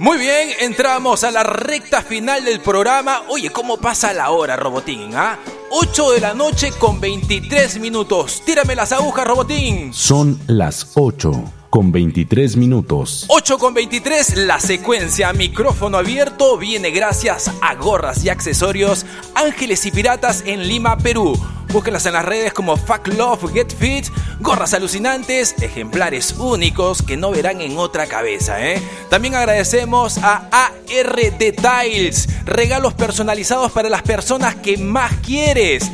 Speaker 8: Muy bien, entramos a la recta final del programa. Oye, ¿cómo pasa la hora, Robotín? ¿Ah? 8 de la noche con 23 minutos. Tírame las agujas, Robotín.
Speaker 1: Son las 8 con 23 minutos.
Speaker 8: 8 con 23, la secuencia micrófono abierto viene gracias a gorras y accesorios Ángeles y Piratas en Lima, Perú. Búsquenlas en las redes como Fuck Love Get Fit, gorras alucinantes, ejemplares únicos que no verán en otra cabeza. ¿eh? También agradecemos a AR Details, regalos personalizados para las personas que más quieres.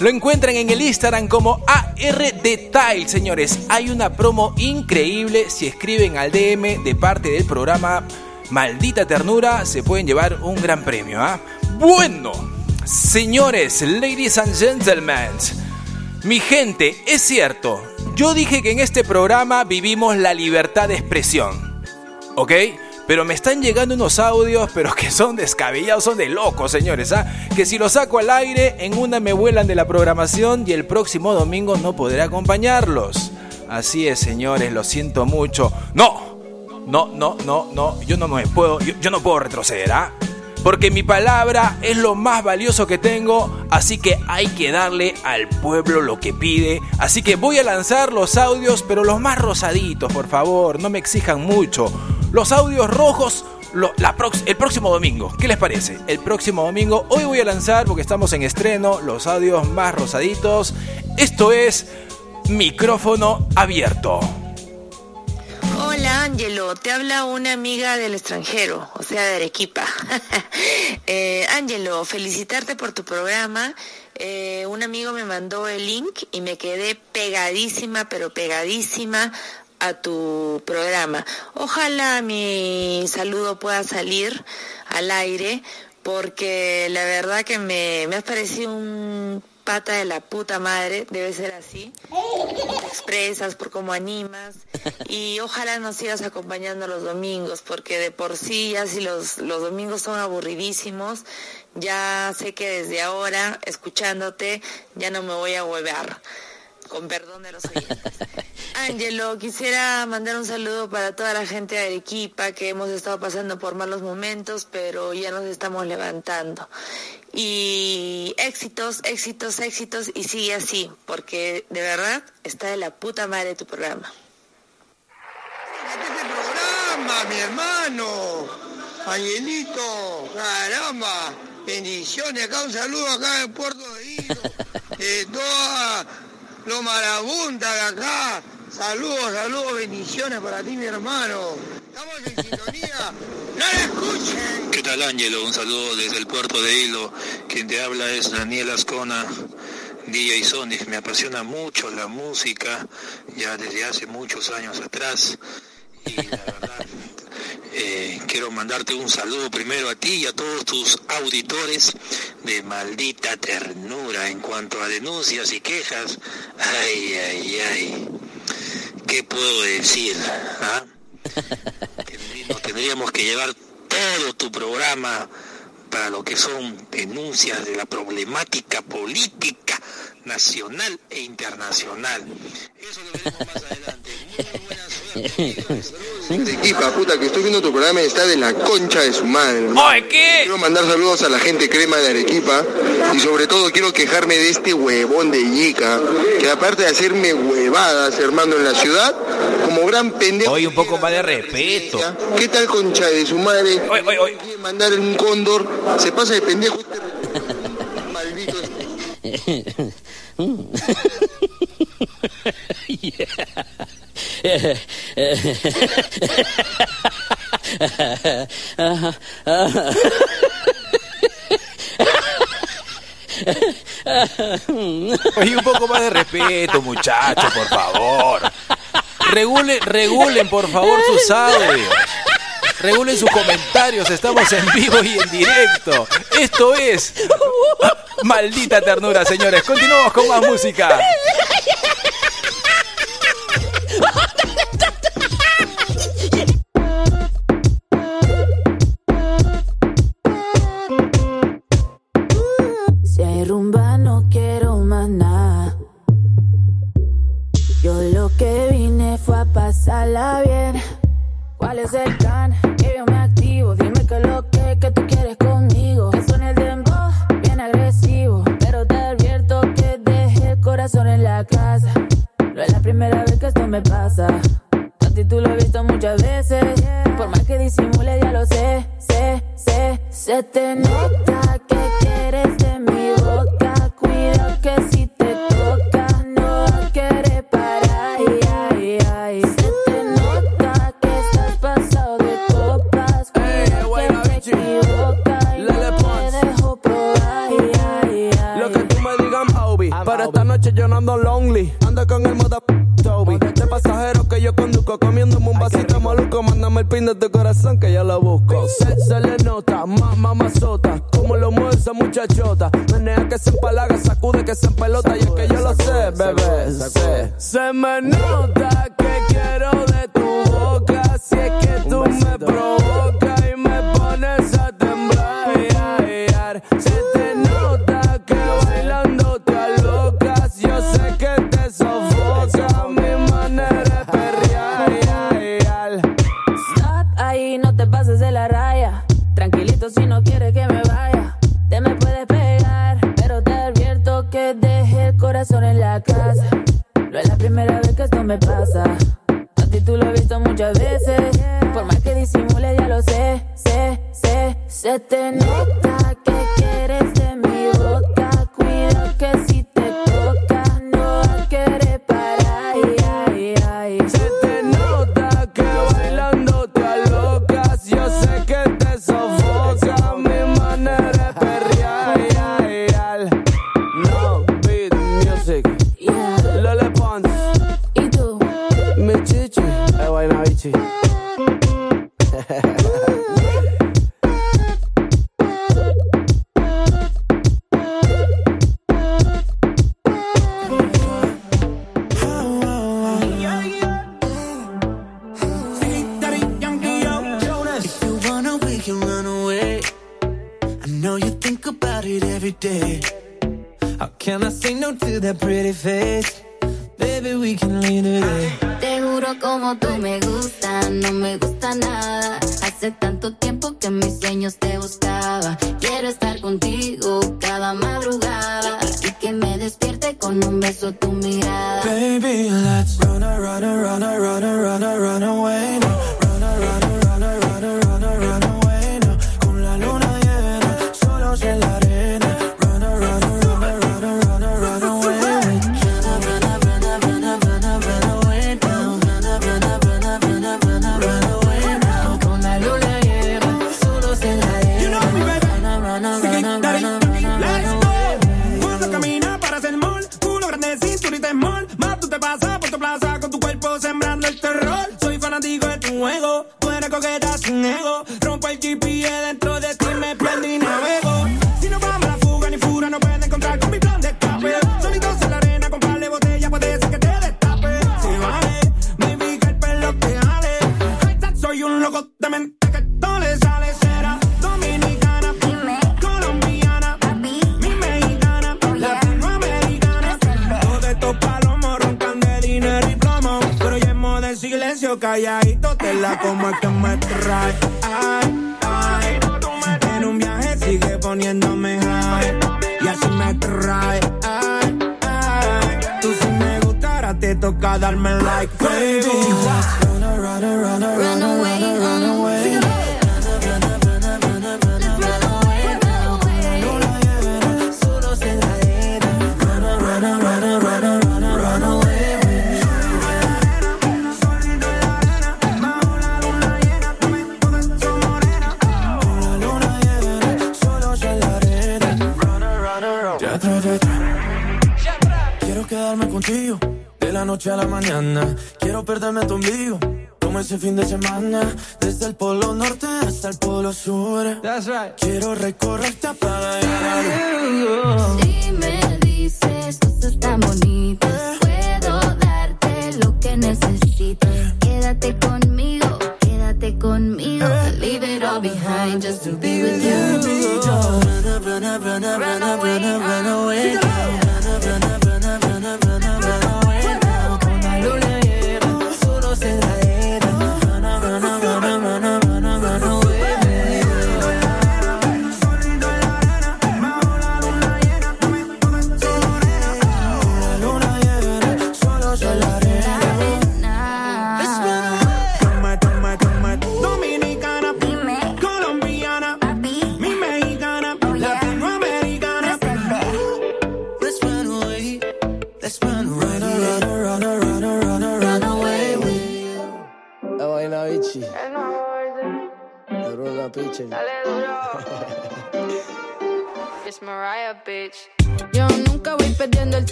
Speaker 8: Lo encuentran en el Instagram como AR Detail, señores. Hay una promo increíble. Si escriben al DM de parte del programa Maldita Ternura, se pueden llevar un gran premio. ¿ah? Bueno, señores, ladies and gentlemen, mi gente, es cierto. Yo dije que en este programa vivimos la libertad de expresión. ¿Ok? Pero me están llegando unos audios, pero que son descabellados, son de locos, señores. ¿ah? Que si los saco al aire, en una me vuelan de la programación y el próximo domingo no podré acompañarlos. Así es, señores, lo siento mucho. No, no, no, no, no, yo no me puedo, yo, yo no puedo retroceder, ¿ah? Porque mi palabra es lo más valioso que tengo, así que hay que darle al pueblo lo que pide. Así que voy a lanzar los audios, pero los más rosaditos, por favor, no me exijan mucho. Los audios rojos la el próximo domingo. ¿Qué les parece? El próximo domingo. Hoy voy a lanzar, porque estamos en estreno, los audios más rosaditos. Esto es micrófono abierto.
Speaker 26: Ángelo, te habla una amiga del extranjero, o sea, de Arequipa. eh, Ángelo, felicitarte por tu programa. Eh, un amigo me mandó el link y me quedé pegadísima, pero pegadísima a tu programa. Ojalá mi saludo pueda salir al aire, porque la verdad que me, me has parecido un pata de la puta madre, debe ser así. Expresas, por cómo animas. Y ojalá nos sigas acompañando los domingos, porque de por sí ya si los, los domingos son aburridísimos, ya sé que desde ahora, escuchándote, ya no me voy a huevear. Con perdón de los oyentes. Ángelo, quisiera mandar un saludo para toda la gente de Arequipa que hemos estado pasando por malos momentos, pero ya nos estamos levantando. Y éxitos, éxitos, éxitos, y sigue así, porque de verdad está de la puta madre tu programa.
Speaker 27: Caramba, mi hermano. Angelito, caramba. Bendiciones, acá un saludo acá en Puerto de Hilo. De toda lo marabunta de acá. Saludos, saludos, bendiciones para ti, mi hermano. Estamos en sintonía. ¡No la escuchen!
Speaker 28: ¿Qué tal Ángelo? Un saludo desde el puerto de Hilo. Quien te habla es Daniel Ascona, DJ Sonic. Me apasiona mucho la música, ya desde hace muchos años atrás. Y la verdad, eh, quiero mandarte un saludo primero a ti y a todos tus auditores de maldita ternura en cuanto a denuncias y quejas. Ay, ay, ay. ¿Qué puedo decir? ah? Nos tendríamos que llevar todo tu programa para lo que son denuncias de la problemática política nacional e internacional.
Speaker 29: Arequipa, puta, que estoy viendo tu programa y está de la concha de su madre. hermano.
Speaker 18: ¿qué?
Speaker 29: Quiero mandar saludos a la gente crema de Arequipa y sobre todo quiero quejarme de este huevón de Yica, que aparte de hacerme huevadas, hermano, en la ciudad, como gran pendejo.
Speaker 18: Oye, un poco más de respeto.
Speaker 29: ¿Qué tal concha de su madre? Quiere mandar un cóndor, se pasa de pendejo. este
Speaker 18: Oye, un poco más de respeto, muchachos, por favor. Regulen, regulen, por favor, sus audios. Regulen sus comentarios. Estamos en vivo y en directo. Esto es maldita ternura, señores. Continuamos con más música.
Speaker 30: Mirada.
Speaker 4: Baby, let's run, a, run, run, run, run, run away.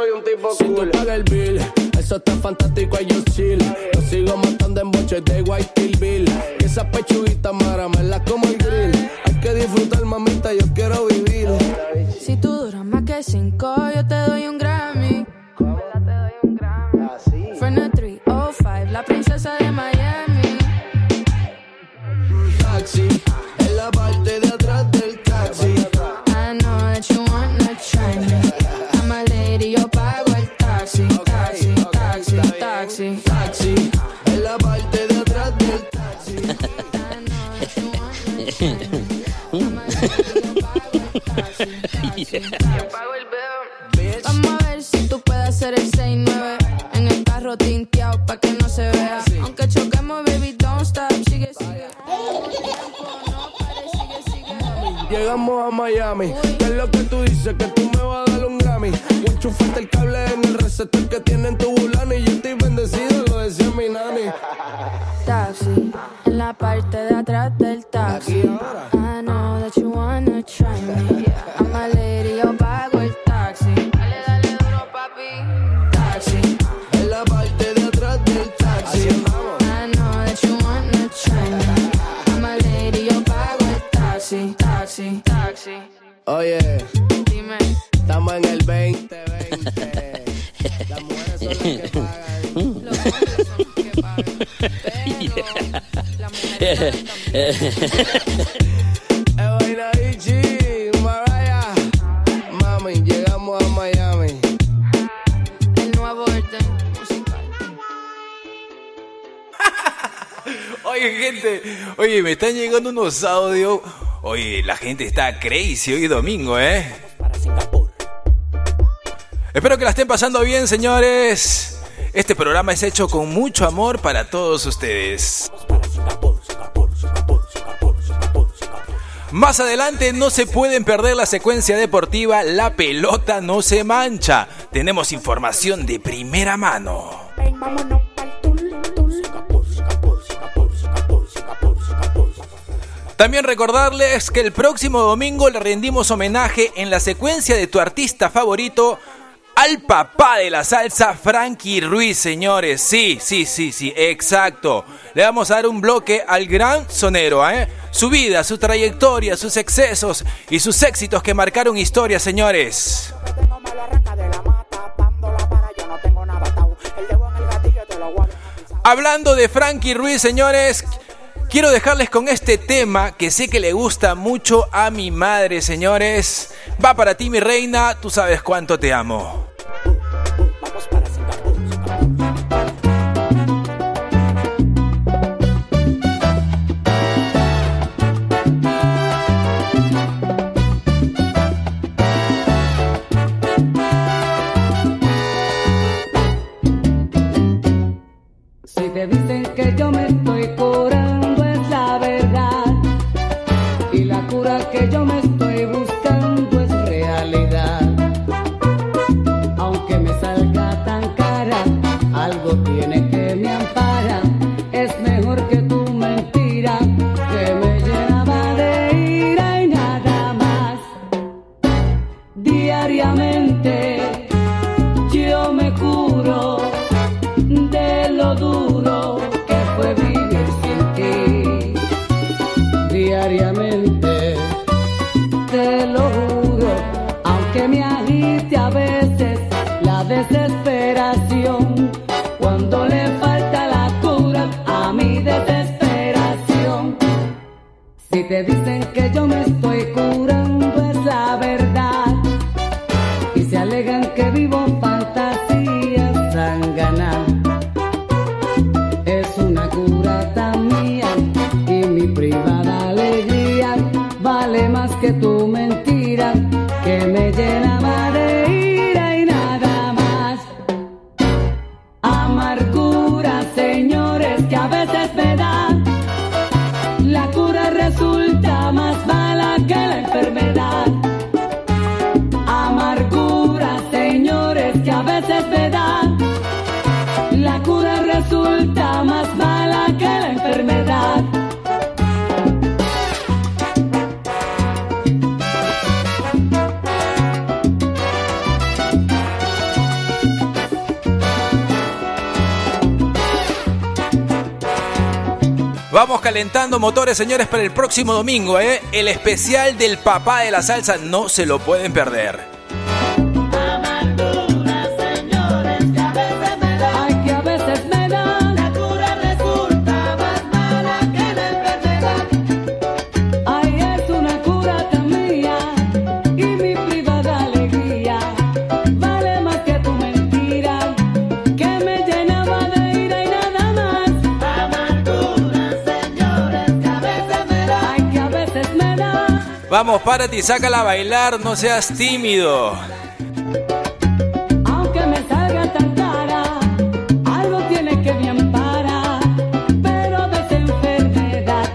Speaker 31: Soy un tipo si cool. Si tú pagas el bill, eso está fantástico, yo chill. Yo sigo matando en boches de White Bill. Esa pechuguita mara me la como el grill. Hay que disfrutar, mamita, yo quiero vivir.
Speaker 32: Si tú duras más que cinco, yo te doy un Grammy. Fernet 305, la princesa de Miami.
Speaker 31: Taxi, en la parte de
Speaker 32: Vamos a ver si tú puedes hacer el 6-9 en el carro tinteado pa' que no se vea. Aunque choquemos, baby, don't stop. Sigue, sigue.
Speaker 31: Llegamos a Miami. ¿Qué es lo que tú dices? Que tú me vas a dar un Grammy. Enchufaste el cable en el receptor que tiene en tu bulano. Y yo estoy bendecido, lo decía mi nani.
Speaker 32: Taxi, en la parte de atrás del taxi.
Speaker 31: Oye,
Speaker 32: Dime.
Speaker 31: estamos en el 2020. Las mujeres son las que pagan.
Speaker 32: Los hombres son los que pagan. Pero las mujeres
Speaker 31: Ichi, Mariah. Mami, llegamos a Miami.
Speaker 32: El nuevo orden musical.
Speaker 8: Oye, gente, oye, me están llegando unos audios. Oye, la gente está crazy hoy domingo, ¿eh? Espero que la estén pasando bien, señores. Este programa es hecho con mucho amor para todos ustedes.
Speaker 33: Más adelante no se pueden perder la secuencia deportiva La pelota no se mancha. Tenemos información de primera mano. También recordarles que el próximo domingo le rendimos homenaje en la secuencia de tu artista favorito al papá de la salsa, Frankie Ruiz, señores. Sí, sí, sí, sí, exacto. Le vamos a dar un bloque al gran sonero, ¿eh? Su vida, su trayectoria, sus excesos y sus éxitos que marcaron historia, señores. Hablando de Frankie Ruiz, señores, quiero dejarles con este tema que sé que le gusta mucho a mi madre, señores. Va para ti, mi reina, tú sabes cuánto te amo. Calentando motores, señores, para el próximo domingo, ¿eh? El especial del papá de la salsa no se lo pueden perder. Párate y sácala a bailar, no seas tímido.
Speaker 20: Aunque me salga tan cara, algo tiene que me ampara, pero de esa enfermedad.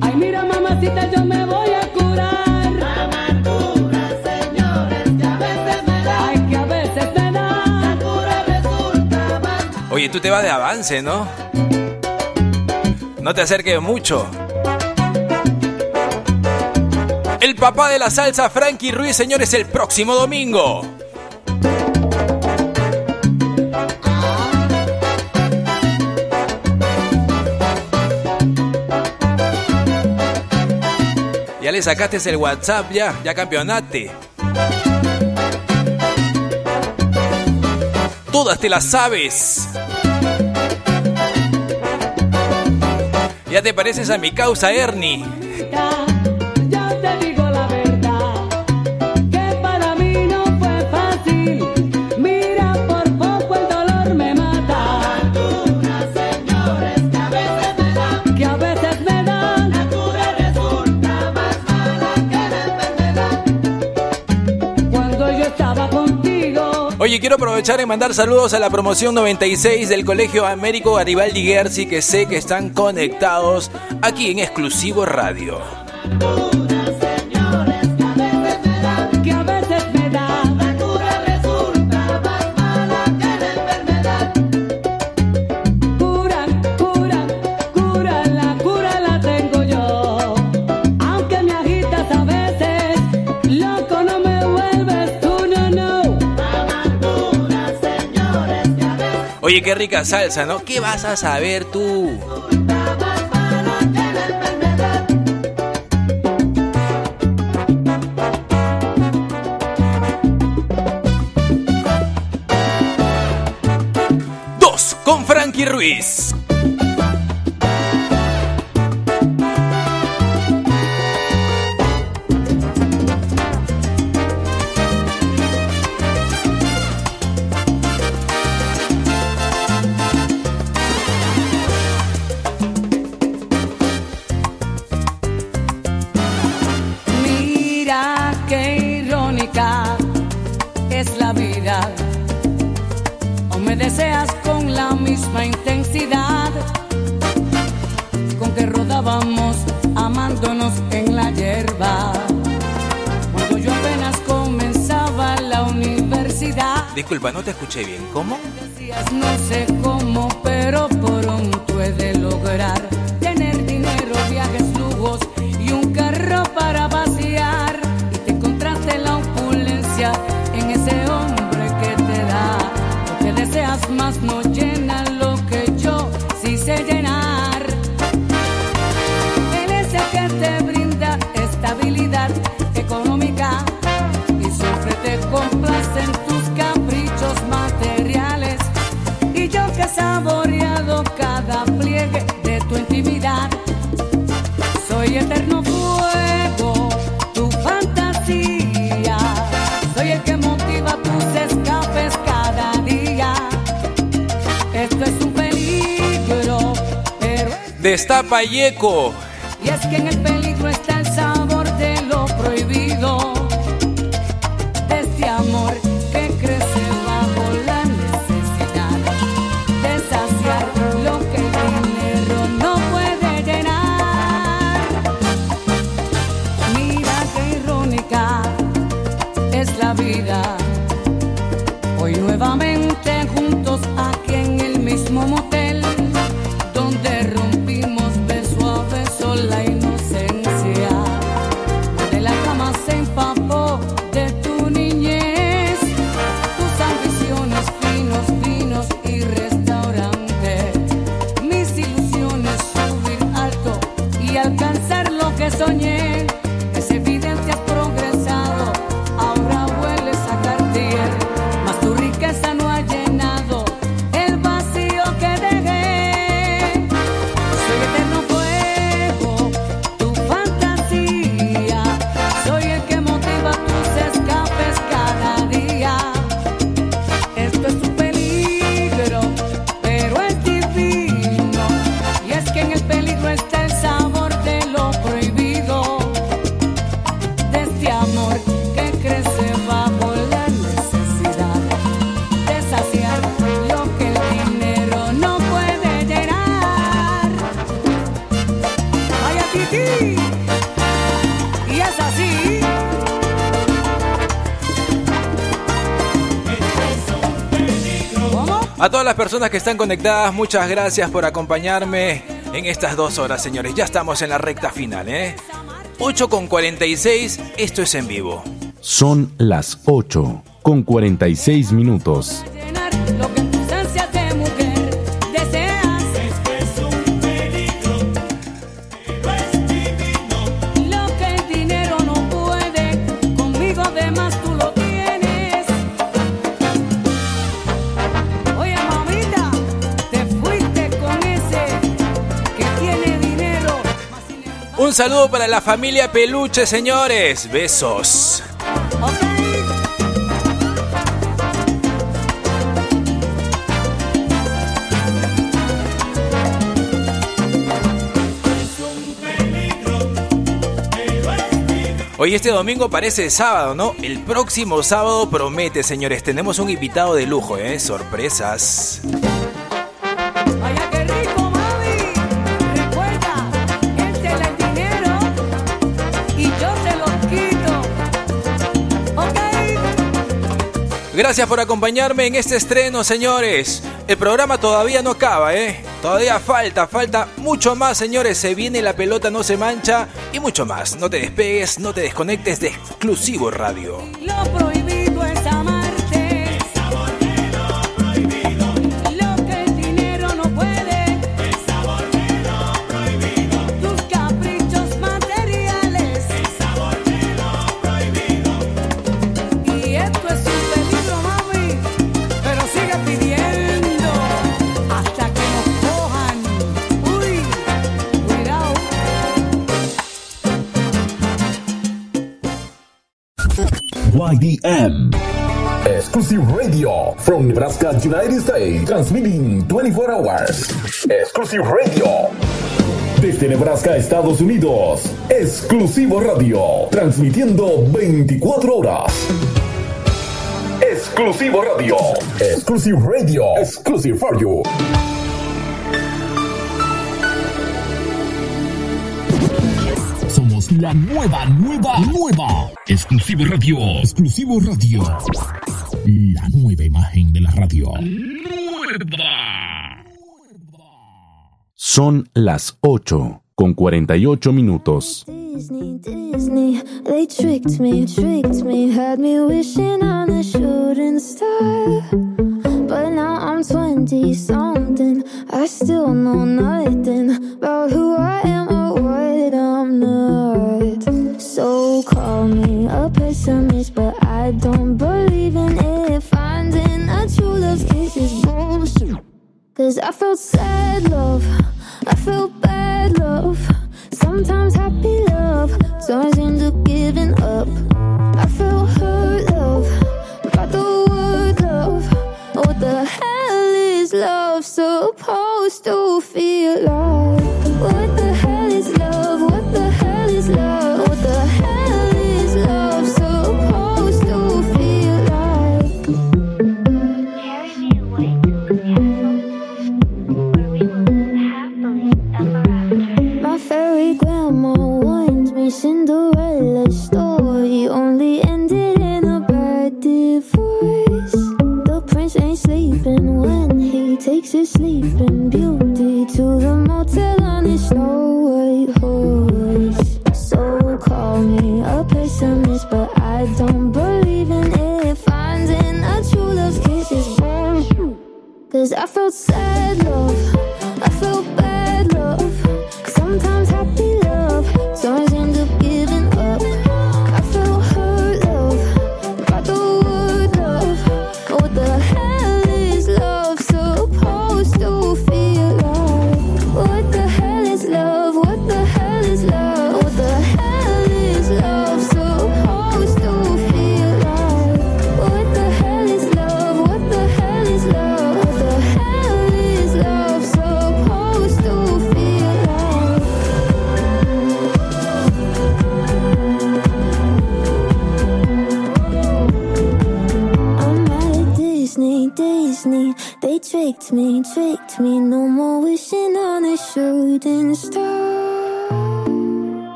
Speaker 20: Ay, mira, mamacita, yo me voy a curar. Amargura, señores, que a veces me da. Ay, que a veces me da. La cura resulta más.
Speaker 33: Oye, tú te vas de avance, ¿no? No te acerques mucho. Papá de la salsa, Frankie Ruiz, señores, el próximo domingo. Ya le sacaste el WhatsApp, ya, ya campeonate. Todas te las sabes. Ya te pareces a mi causa, Ernie. Quiero aprovechar y mandar saludos a la promoción 96 del Colegio Américo Garibaldi Gersi, que sé que están conectados aquí en Exclusivo Radio. Oye, qué rica salsa, ¿no? ¿Qué vas a saber tú? Dos con Frankie Ruiz. personas que están conectadas, muchas gracias por acompañarme en estas dos horas, señores. Ya estamos en la recta final, ¿eh? 8 con 46, esto es en vivo.
Speaker 1: Son las 8 con 46 minutos.
Speaker 8: Un
Speaker 33: saludo para la familia Peluche, señores. Besos. Hoy este domingo parece sábado, ¿no? El próximo sábado promete, señores. Tenemos un invitado de lujo, ¿eh? Sorpresas. Gracias por acompañarme en este estreno, señores. El programa todavía no acaba, ¿eh? Todavía falta, falta mucho más, señores. Se viene la pelota, no se mancha y mucho más. No te despegues, no te desconectes de Exclusivo Radio.
Speaker 3: YDM. Exclusive radio from Nebraska, United States. Transmitting 24 hours. Exclusive radio. Desde Nebraska, Estados Unidos. Exclusivo radio. Transmitiendo 24 horas. Exclusivo radio. Exclusive radio. Exclusive for you.
Speaker 34: La nueva, nueva, nueva. Exclusivo Radio. Exclusivo Radio. La nueva imagen de la radio.
Speaker 1: Son las 8 con 48 minutos.
Speaker 20: Disney, Disney, they tricked me, tricked me, had me wishing on a shooting star. But now I'm 20 something, I still know nothing about who I am what I'm not. So call me a pessimist, but I don't believe in it. Finding a true love's kiss is bullshit. Cause I felt sad love, I felt bad love, sometimes happy love turns into giving up. I felt hurt love, got the word love. What the hell is love supposed to feel like? What warned me Cinderella's story only ended in a bad divorce. The prince ain't sleeping when he takes his sleeping beauty to the motel on his snow white horse. So call me a pessimist, but I don't believe in it. Finding a true love's kiss is bullshit. Cause I felt sad love, I felt bad love. Sometimes happy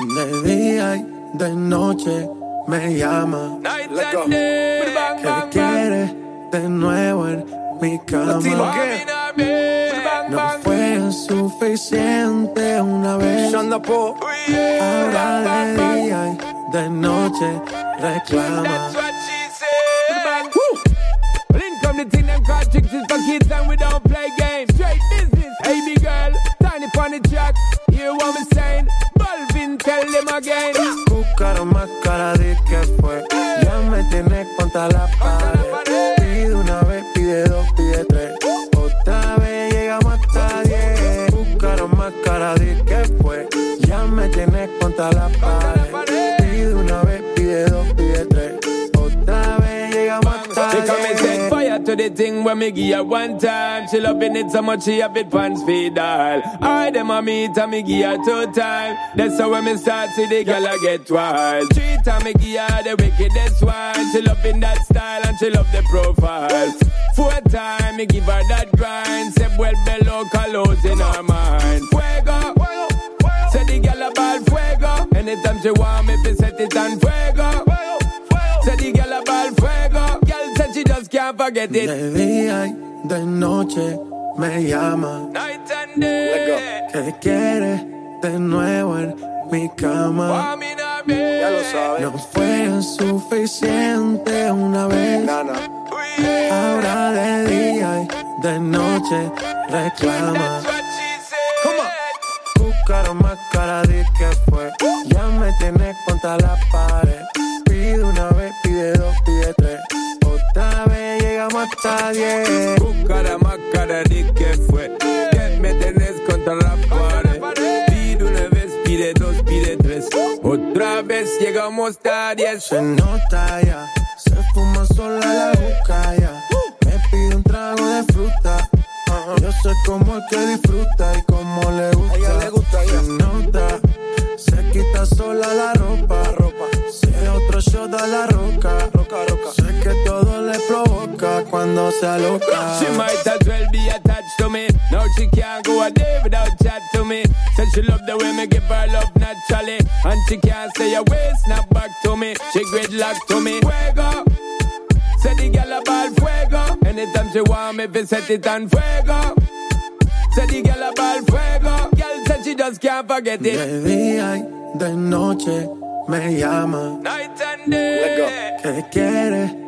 Speaker 35: De
Speaker 4: día y de noche me llama. Let go. Que quiere de nuevo en mi cama. No fue suficiente una vez. Ahora de día y de noche reclama.
Speaker 19: Well, in come the thing them call chicks is for kids and we don't play games. Straight business, hey again.
Speaker 4: Más cara de que fue. Ya me tienes contra la
Speaker 19: fire to the thing when me give her one time. She loving it so much she have it pants feed all. I them a meet and me give her two time. That's how when me start see the girl I get wild. Three time me give her the wickedest one. She loving that style and she love the profile. Four time me give her that grind. Say well below colors in her mind. Fuego. Say the girl a ball fuego. Anytime she want me, fi set it on fuego. Can't forget it.
Speaker 4: De día y de noche me llama.
Speaker 19: Night and day.
Speaker 4: Que quiere de nuevo en mi cama.
Speaker 19: Ya lo sabes.
Speaker 4: No fue suficiente una vez. Ahora de día y de noche reclama. Buscaron más cara de que fue. Ya me tienes contra la pared. Pide una vez, pide dos, pide tres. Llegamos hasta diez.
Speaker 19: Buscara más cara de que fue. Que me tenés contra la pared. Pide una vez, pide dos, pide tres. Otra vez llegamos a diez.
Speaker 4: Se nota ya, se fuma sola la boca ya. Me pide un trago de fruta. Yo sé cómo es que disfruta y cómo le gusta. A ella le gusta Se nota, se quita sola la ropa. ropa. Se otro shot a la roca. roca, roca. Sé que todo le provoca cuando se aloca.
Speaker 19: She might as well be attached to me. Now she can't go a day without chat to me. Said she love the way me give her love naturally. And she can't stay away, snap back to me. She gridlock to me. Fuego. Say the a ball fuego. Anytime she want me, fi set it on fuego. Say the a ball fuego. Girl said she just can't forget it.
Speaker 4: De día y de noche me llama.
Speaker 19: Night and day.
Speaker 4: Que quiere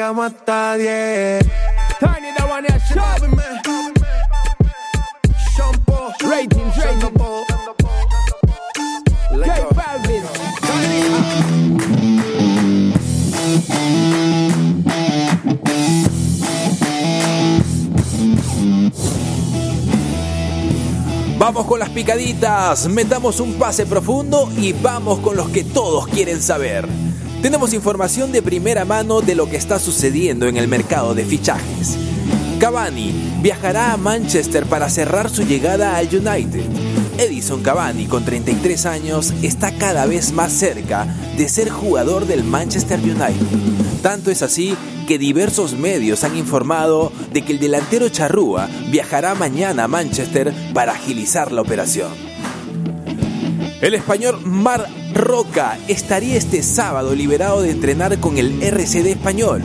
Speaker 4: Llegamos hasta diez.
Speaker 19: Tiny the one here, show me.
Speaker 4: Shampoo.
Speaker 19: Ratings, ratings. J Balvin.
Speaker 8: Vamos con las picaditas, metamos un pase profundo y vamos con los que todos quieren saber. Tenemos información de primera mano de lo que está sucediendo en el mercado de fichajes. Cavani viajará a Manchester para cerrar su llegada al United. Edison Cavani, con 33 años, está cada vez más cerca de ser jugador del Manchester United. Tanto es así que diversos medios han informado de que el delantero charrúa viajará mañana a Manchester para agilizar la operación. El español Mar Roca estaría este sábado liberado de entrenar con el RCD español.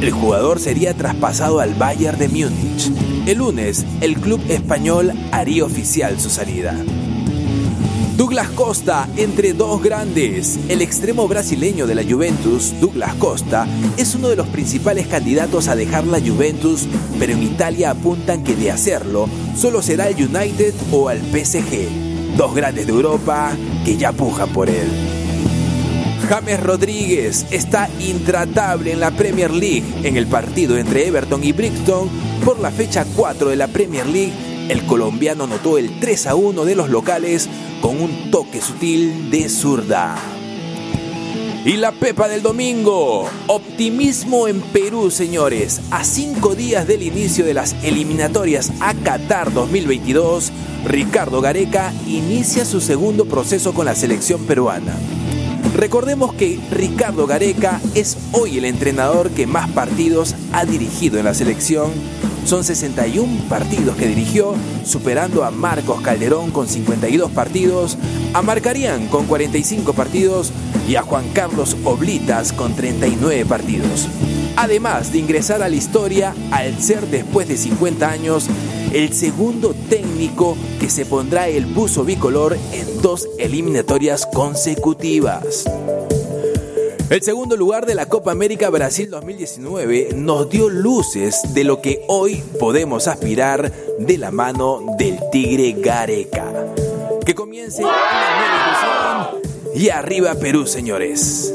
Speaker 8: El jugador sería traspasado al Bayern de Múnich. El lunes, el club español haría oficial su salida. Douglas Costa entre dos grandes. El extremo brasileño de la Juventus, Douglas Costa, es uno de los principales candidatos a dejar la Juventus, pero en Italia apuntan que de hacerlo solo será el United o al PSG. Dos grandes de Europa que ya pujan por él. James Rodríguez está intratable en la Premier League. En el partido entre Everton y Brixton, por la fecha 4 de la Premier League, el colombiano anotó el 3 a 1 de los locales con un toque sutil de zurda. Y la Pepa del domingo. Optimismo en Perú, señores. A cinco días del inicio de las eliminatorias a Qatar 2022, Ricardo Gareca inicia su segundo proceso con la selección peruana. Recordemos que Ricardo Gareca es hoy el entrenador que más partidos ha dirigido en la selección. Son 61 partidos que dirigió, superando a Marcos Calderón con 52 partidos, a Marcarián con 45 partidos y a Juan Carlos Oblitas con 39 partidos. Además de ingresar a la historia al ser después de 50 años el segundo técnico que se pondrá el buzo bicolor en dos eliminatorias consecutivas. El segundo lugar de la Copa América Brasil 2019 nos dio luces de lo que hoy podemos aspirar de la mano del Tigre Gareca. Que comience nueva y arriba Perú, señores.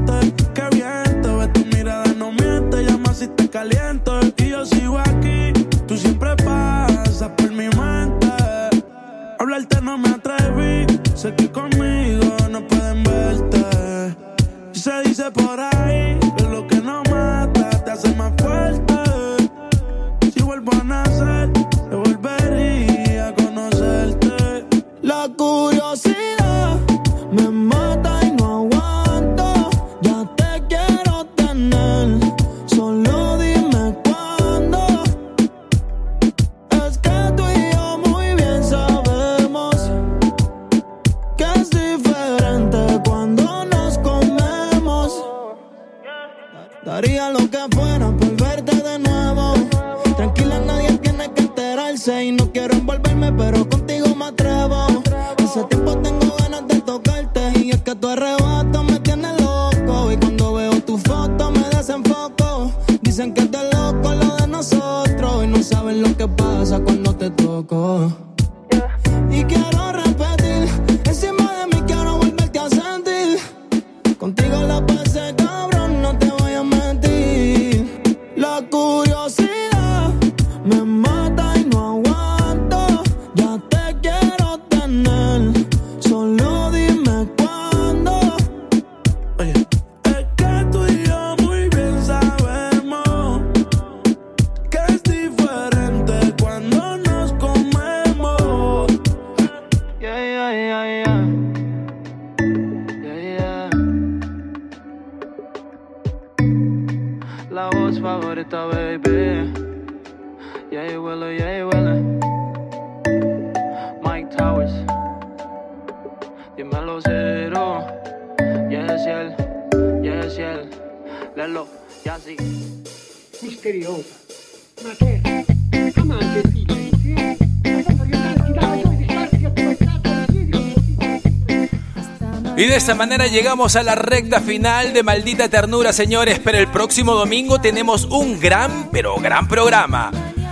Speaker 8: Esta manera llegamos a la recta final de Maldita Ternura, señores. Pero el próximo domingo tenemos un gran, pero gran programa.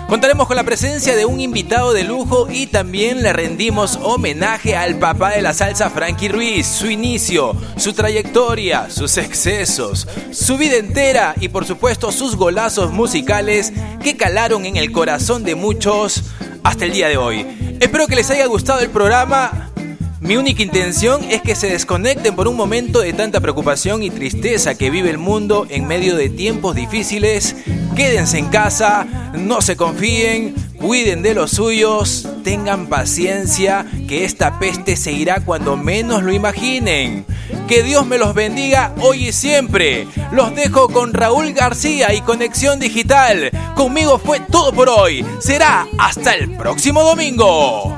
Speaker 8: Contaremos con la presencia de un invitado de lujo y también le rendimos homenaje al papá de la salsa Frankie Ruiz, su inicio, su trayectoria, sus excesos, su vida entera y por supuesto sus golazos musicales que calaron en el corazón de muchos hasta el día de hoy. Espero que les haya gustado el programa. Mi única intención es que se desconecten por un momento de tanta preocupación y tristeza que vive el mundo en medio de tiempos difíciles. Quédense en casa, no se confíen, cuiden de los suyos, tengan paciencia, que esta peste se irá cuando menos lo imaginen. Que Dios me los bendiga hoy y siempre. Los dejo con Raúl García y Conexión Digital. Conmigo fue todo por hoy. Será hasta el próximo domingo.